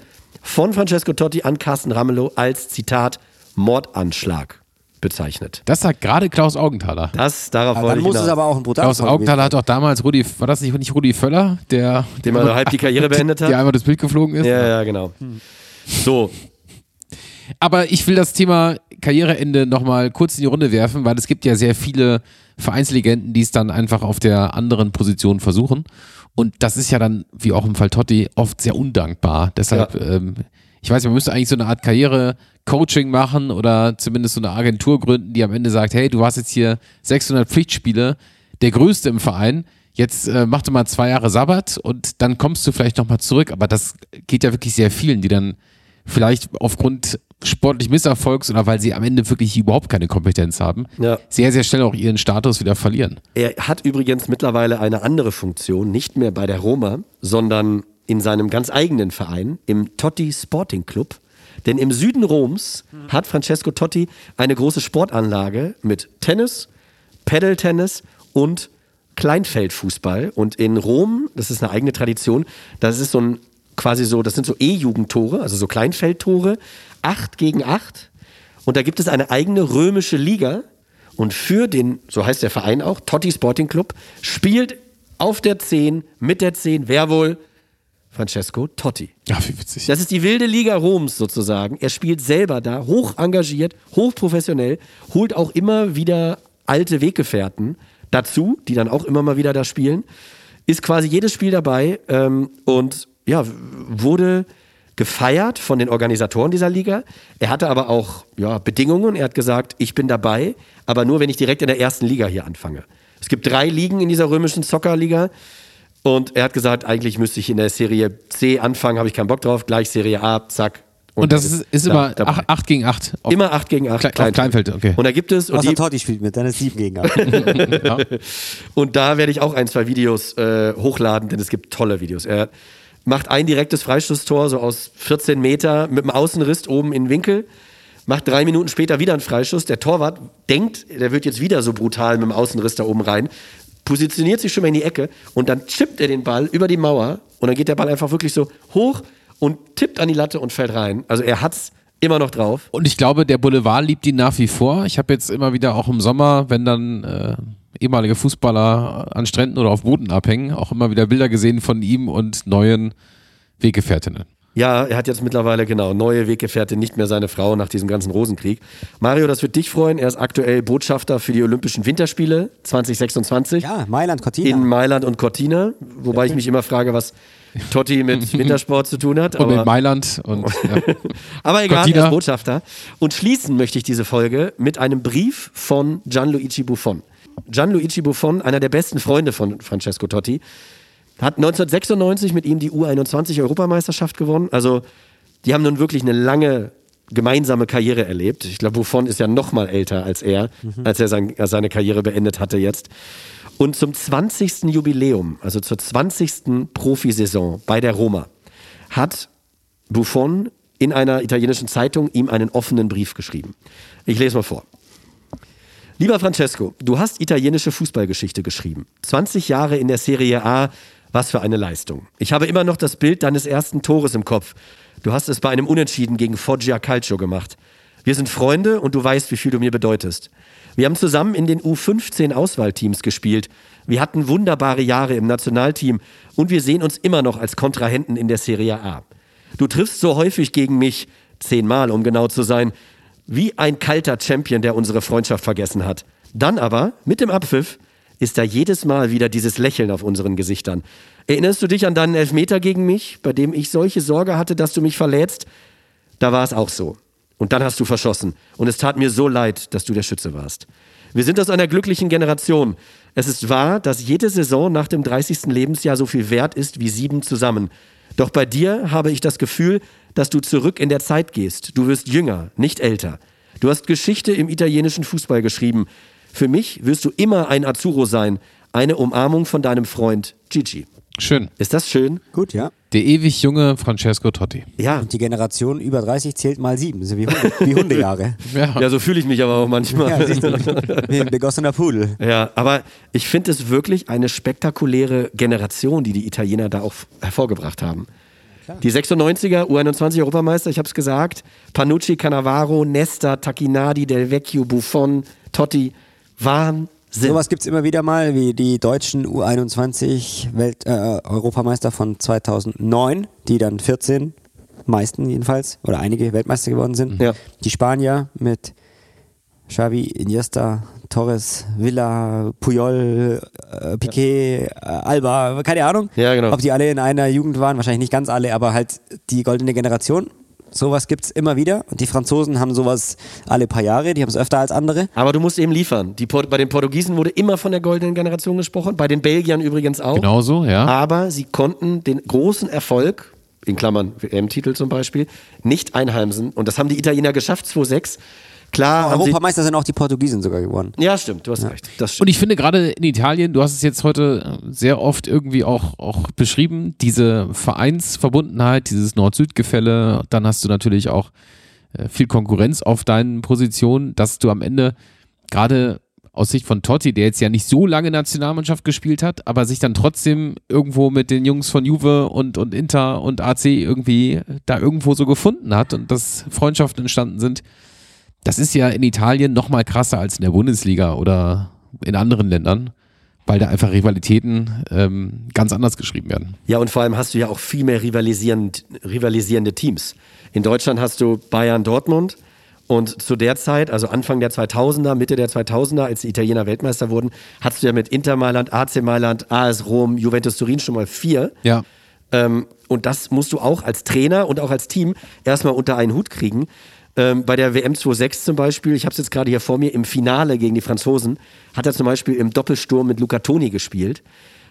von Francesco Totti an Carsten Ramelow als Zitat Mordanschlag bezeichnet. das sagt gerade Klaus Augenthaler. Das, darauf Aber wollte dann ich muss es aber auch ein brutales Klaus Augenthaler hat auch damals Rudi, war das nicht, nicht Rudi Völler, der Dem er halb die Karriere [LAUGHS] beendet hat? der einmal das Bild geflogen ist? Ja, ja, genau. So, Aber ich will das Thema Karriereende nochmal kurz in die Runde werfen, weil es gibt ja sehr viele Vereinslegenden, die es dann einfach auf der anderen Position versuchen. Und das ist ja dann, wie auch im Fall Totti, oft sehr undankbar. Deshalb, ähm, ich weiß, man müsste eigentlich so eine Art Karriere-Coaching machen oder zumindest so eine Agentur gründen, die am Ende sagt, hey, du hast jetzt hier 600 Pflichtspiele, der größte im Verein, jetzt äh, mach du mal zwei Jahre Sabbat und dann kommst du vielleicht nochmal zurück. Aber das geht ja wirklich sehr vielen, die dann vielleicht aufgrund sportlich Misserfolgs oder weil sie am Ende wirklich überhaupt keine Kompetenz haben, Ja. sehr, sehr schnell auch ihren Status wieder verlieren. Er hat übrigens mittlerweile eine andere Funktion, nicht mehr bei der Roma, sondern in seinem ganz eigenen Verein, im Totti Sporting Club. Denn im Süden Roms hat Francesco Totti eine große Sportanlage mit Tennis, Paddle-Tennis und Kleinfeldfußball. Und in Rom, das ist eine eigene Tradition, das ist so ein quasi so, das sind so E-Jugendtore, also so Kleinfeldtore, acht gegen acht. Und da gibt es eine eigene römische Liga. Und für den, so heißt der Verein auch, Totti Sporting Club, spielt auf der 10, mit der 10, wer wohl? Francesco Totti. Ja, wie witzig. Das ist die wilde Liga Roms sozusagen. Er spielt selber da, hoch engagiert, hoch professionell, holt auch immer wieder alte Weggefährten dazu, die dann auch immer mal wieder da spielen. Ist quasi jedes Spiel dabei ähm, und ja, wurde gefeiert von den Organisatoren dieser Liga. Er hatte aber auch ja, Bedingungen. Er hat gesagt, ich bin dabei, aber nur, wenn ich direkt in der ersten Liga hier anfange. Es gibt drei Ligen in dieser römischen Soccerliga. Und er hat gesagt, eigentlich müsste ich in der Serie C anfangen, habe ich keinen Bock drauf, gleich Serie A, zack. Und das ist, ist da- immer dabei. 8 gegen 8. Immer 8 gegen 8. Kle- auf Kleinfeld, okay. Und da gibt es, und, Außer Totti spielt mit, dann ist 7 gegen 8. [LAUGHS] und da werde ich auch ein, zwei Videos äh, hochladen, denn es gibt tolle Videos. Er macht ein direktes Freistoßtor, so aus 14 Meter, mit einem Außenriss oben in den Winkel, macht drei Minuten später wieder einen Freistoß. Der Torwart denkt, der wird jetzt wieder so brutal mit dem Außenriss da oben rein, positioniert sich schon mal in die Ecke und dann chippt er den Ball über die Mauer und dann geht der Ball einfach wirklich so hoch und tippt an die Latte und fällt rein. Also er hat's immer noch drauf. Und ich glaube, der Boulevard liebt ihn nach wie vor. Ich habe jetzt immer wieder auch im Sommer, wenn dann äh, ehemalige Fußballer an Stränden oder auf Booten abhängen, auch immer wieder Bilder gesehen von ihm und neuen Weggefährtinnen. Ja, er hat jetzt mittlerweile, genau, neue Weggefährtin, nicht mehr seine Frau nach diesem ganzen Rosenkrieg. Mario, das wird dich freuen. Er ist aktuell Botschafter für die Olympischen Winterspiele 2026 Ja, Mailand, Cortina. in Mailand und Cortina. Wobei ich mich immer frage, was Totti mit [LAUGHS] Wintersport zu tun hat. Und aber- mit Mailand und [LAUGHS] ja. Aber egal, Cortina. er ist Botschafter. Und schließen möchte ich diese Folge mit einem Brief von Gianluigi Buffon. Gianluigi Buffon, einer der besten Freunde von Francesco Totti, hat 1996 mit ihm die U21-Europameisterschaft gewonnen. Also, die haben nun wirklich eine lange gemeinsame Karriere erlebt. Ich glaube, Buffon ist ja noch mal älter als er, als er sein, als seine Karriere beendet hatte jetzt. Und zum 20. Jubiläum, also zur 20. Profisaison bei der Roma, hat Buffon in einer italienischen Zeitung ihm einen offenen Brief geschrieben. Ich lese mal vor. Lieber Francesco, du hast italienische Fußballgeschichte geschrieben. 20 Jahre in der Serie A, was für eine Leistung. Ich habe immer noch das Bild deines ersten Tores im Kopf. Du hast es bei einem Unentschieden gegen Foggia Calcio gemacht. Wir sind Freunde und du weißt, wie viel du mir bedeutest. Wir haben zusammen in den U15 Auswahlteams gespielt. Wir hatten wunderbare Jahre im Nationalteam und wir sehen uns immer noch als Kontrahenten in der Serie A. Du triffst so häufig gegen mich, zehnmal um genau zu sein, wie ein kalter Champion, der unsere Freundschaft vergessen hat. Dann aber, mit dem Abpfiff, ist da jedes Mal wieder dieses Lächeln auf unseren Gesichtern. Erinnerst du dich an deinen Elfmeter gegen mich, bei dem ich solche Sorge hatte, dass du mich verlädst? Da war es auch so. Und dann hast du verschossen. Und es tat mir so leid, dass du der Schütze warst. Wir sind aus einer glücklichen Generation. Es ist wahr, dass jede Saison nach dem 30. Lebensjahr so viel wert ist wie sieben zusammen. Doch bei dir habe ich das Gefühl, dass du zurück in der Zeit gehst. Du wirst jünger, nicht älter. Du hast Geschichte im italienischen Fußball geschrieben. Für mich wirst du immer ein Azzurro sein. Eine Umarmung von deinem Freund Gigi. Schön. Ist das schön? Gut, ja. Der ewig junge Francesco Totti. Ja. Und die Generation über 30 zählt mal sieben. Das ist wie, Hunde, wie Hundejahre. [LAUGHS] Ja. Ja, so fühle ich mich aber auch manchmal. Ja. Wie ein begossener Pudel. Ja, aber ich finde es wirklich eine spektakuläre Generation, die die Italiener da auch hervorgebracht haben. Die 96er U21-Europameister, ich habe es gesagt, Panucci, Cannavaro, Nesta, Tacchinardi, Del Vecchio, Buffon, Totti, Wahnsinn. Sowas gibt es immer wieder mal, wie die deutschen U21 Welt, äh, Europameister von 2009, die dann 14, meisten jedenfalls, oder einige Weltmeister geworden sind. Ja. Die Spanier mit Xavi, Iniesta, Torres, Villa, Puyol, äh, Piquet, äh, Alba, keine Ahnung. Ja, genau. Ob die alle in einer Jugend waren, wahrscheinlich nicht ganz alle, aber halt die goldene Generation. Sowas gibt's immer wieder. Und die Franzosen haben sowas alle paar Jahre, die haben es öfter als andere. Aber du musst eben liefern. Die, Port- bei den Portugiesen wurde immer von der goldenen Generation gesprochen, bei den Belgiern übrigens auch. Genauso, ja. Aber sie konnten den großen Erfolg, in Klammern WM-Titel zum Beispiel, nicht einheimsen. Und das haben die Italiener geschafft, 2-6. Klar, Europameister sind auch die Portugiesen sogar geworden. Ja, stimmt, du hast recht. Das Und stimmt. ich finde gerade in Italien, du hast es jetzt heute äh, sehr oft irgendwie auch, auch beschrieben, diese Vereinsverbundenheit, dieses Nord-Süd-Gefälle, dann hast du natürlich auch äh, viel Konkurrenz auf deinen Positionen, dass du am Ende gerade aus Sicht von Totti, der jetzt ja nicht so lange Nationalmannschaft gespielt hat, aber sich dann trotzdem irgendwo mit den Jungs von Juve und, und Inter und AC irgendwie da irgendwo so gefunden hat und dass Freundschaften entstanden sind. Das ist ja in Italien noch mal krasser als in der Bundesliga oder in anderen Ländern, weil da einfach Rivalitäten ähm, ganz anders geschrieben werden. Ja, und vor allem hast du ja auch viel mehr rivalisierend, rivalisierende Teams. In Deutschland hast du Bayern Dortmund und zu der Zeit, also Anfang der 2000er, Mitte der 2000er, als die Italiener Weltmeister wurden, hattest du ja mit Inter Mailand, AC Mailand, AS Rom, Juventus Turin schon mal vier. Ja. Ähm, und das musst du auch als Trainer und auch als Team erstmal unter einen Hut kriegen. Ähm, bei der WM 26 zum Beispiel, ich habe es jetzt gerade hier vor mir, im Finale gegen die Franzosen, hat er zum Beispiel im Doppelsturm mit Luca Toni gespielt.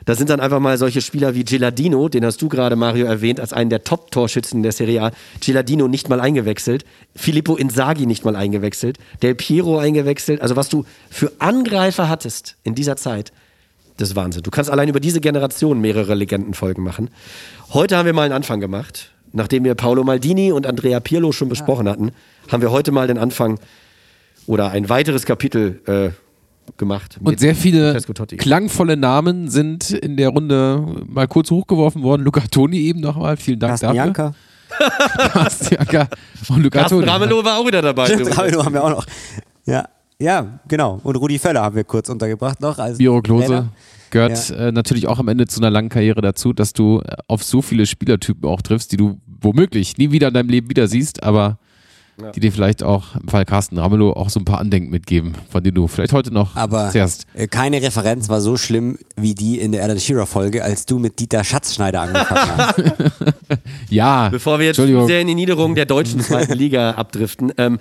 Da sind dann einfach mal solche Spieler wie Geladino, den hast du gerade, Mario, erwähnt, als einen der Top-Torschützen der Serie A. Geladino nicht mal eingewechselt. Filippo Inzaghi nicht mal eingewechselt. Del Piero eingewechselt. Also was du für Angreifer hattest in dieser Zeit, das ist Wahnsinn. Du kannst allein über diese Generation mehrere Legendenfolgen machen. Heute haben wir mal einen Anfang gemacht. Nachdem wir Paolo Maldini und Andrea Pirlo schon besprochen hatten, haben wir heute mal den Anfang oder ein weiteres Kapitel äh, gemacht. Und sehr viele klangvolle Namen sind in der Runde mal kurz hochgeworfen worden. Luca Toni eben nochmal, vielen Dank Carsten dafür. Janka. [LAUGHS] Carsten Janka und Luca Carsten Toni. Ramelow war auch wieder dabei. Ramelow haben wir auch noch. Ja, ja, genau. Und Rudi Völler haben wir kurz untergebracht noch. Als Biro Klose, Gehört äh, natürlich auch am Ende zu einer langen Karriere dazu, dass du äh, auf so viele Spielertypen auch triffst, die du womöglich nie wieder in deinem Leben wieder siehst, aber die dir vielleicht auch im Fall Carsten Ramelow auch so ein paar Andenken mitgeben, von denen du vielleicht heute noch Aber zehrst. äh, keine Referenz war so schlimm wie die in der Alan Shearer Folge, als du mit Dieter Schatzschneider angefangen hast. [LAUGHS] Ja, Bevor wir jetzt sehr in die Niederung der deutschen zweiten Liga abdriften. Ähm,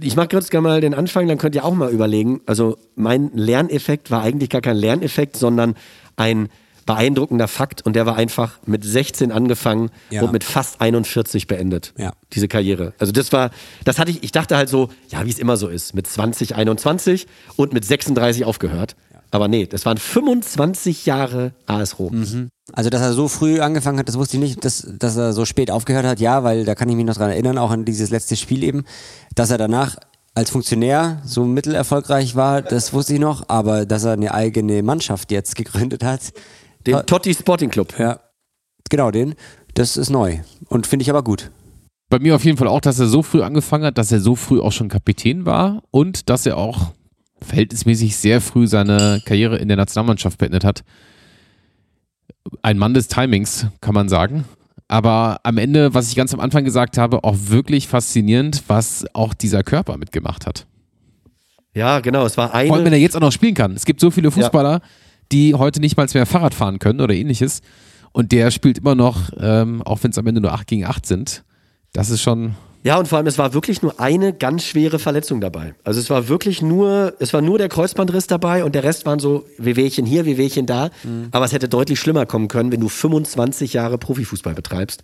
ich mache kurz gerne mal den Anfang, dann könnt ihr auch mal überlegen. Also mein Lerneffekt war eigentlich gar kein Lerneffekt, sondern ein beeindruckender Fakt und der war einfach mit 16 angefangen Ja. und mit fast 41 beendet. Ja. Diese Karriere. Also das war, das hatte ich, ich dachte halt so, ja, wie es immer so ist, mit 20, 21 und mit 36 aufgehört. Aber nee, das waren 25 Jahre AS Rom. Also, dass er so früh angefangen hat, das wusste ich nicht. Dass, dass er so spät aufgehört hat, ja, weil da kann ich mich noch dran erinnern, auch an dieses letzte Spiel eben. Dass er danach als Funktionär so mittelerfolgreich war, das wusste ich noch. Aber dass er eine eigene Mannschaft jetzt gegründet hat, Den Totti Sporting Club. ja, genau den, das ist neu. Und finde ich aber gut. Bei mir auf jeden Fall auch, dass er so früh angefangen hat, dass er so früh auch schon Kapitän war und dass er auch verhältnismäßig sehr früh seine Karriere in der Nationalmannschaft beendet hat. Ein Mann des Timings, kann man sagen. Aber am Ende, was ich ganz am Anfang gesagt habe, auch wirklich faszinierend, was auch dieser Körper mitgemacht hat. Ja, genau. Es war Vor allem, wenn eine. er jetzt auch noch spielen kann. Es gibt so viele Fußballer, die heute nicht mal mehr Fahrrad fahren können oder ähnliches. Und der spielt immer noch, ähm, auch wenn es am Ende nur 8 gegen 8 sind. Das ist schon Ja, und vor allem, es war wirklich nur eine ganz schwere Verletzung dabei. Also es war wirklich nur, es war nur der Kreuzbandriss dabei und der Rest waren so Wehwehchen hier, Wehwehchen da. Aber es hätte deutlich schlimmer kommen können, wenn du 25 Jahre Profifußball betreibst.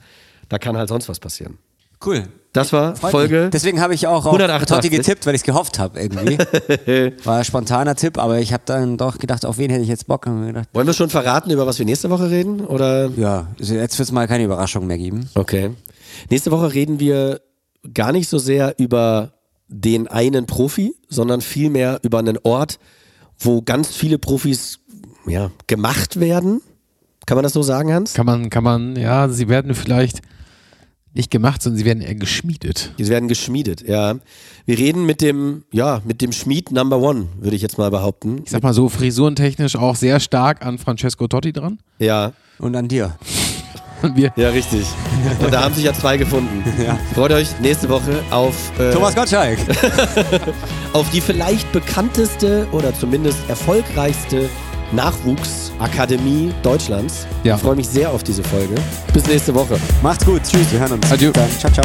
Da kann halt sonst was passieren. Cool. Das war Freut Folge. mich. Deswegen habe ich auch auf 188. Totti getippt, weil ich es gehofft habe irgendwie. [LAUGHS] War ein spontaner Tipp, aber ich habe dann doch gedacht, auf wen hätte ich jetzt Bock? Gedacht, Wollen wir schon verraten, über was wir nächste Woche reden? Oder? ja, also jetzt wird es mal keine Überraschung mehr geben. Okay. Nächste Woche reden wir gar nicht so sehr über den einen Profi, sondern vielmehr über einen Ort, wo ganz viele Profis ja, gemacht werden. Kann man das so sagen, Hans? Kann man, kann man, ja, sie werden vielleicht nicht gemacht, sondern sie werden eher geschmiedet. Die werden geschmiedet, ja. Wir reden mit dem, ja, mit dem Schmied Number One, würde ich jetzt mal behaupten. Ich sag mal so, frisurentechnisch auch sehr stark an Francesco Totti dran. Ja, Und an dir. Und [LAUGHS] wir, ja, richtig. Und da haben sich ja zwei gefunden. [LAUGHS] Freut euch nächste Woche auf, äh, Thomas Gottschalk. [LAUGHS] auf die vielleicht bekannteste oder zumindest erfolgreichste Nachwuchsakademie Deutschlands. Ja. Ich freue mich sehr auf diese Folge. Bis nächste Woche. Macht's gut. Tschüss. Wir hören uns. Adieu. Dann. Ciao, ciao.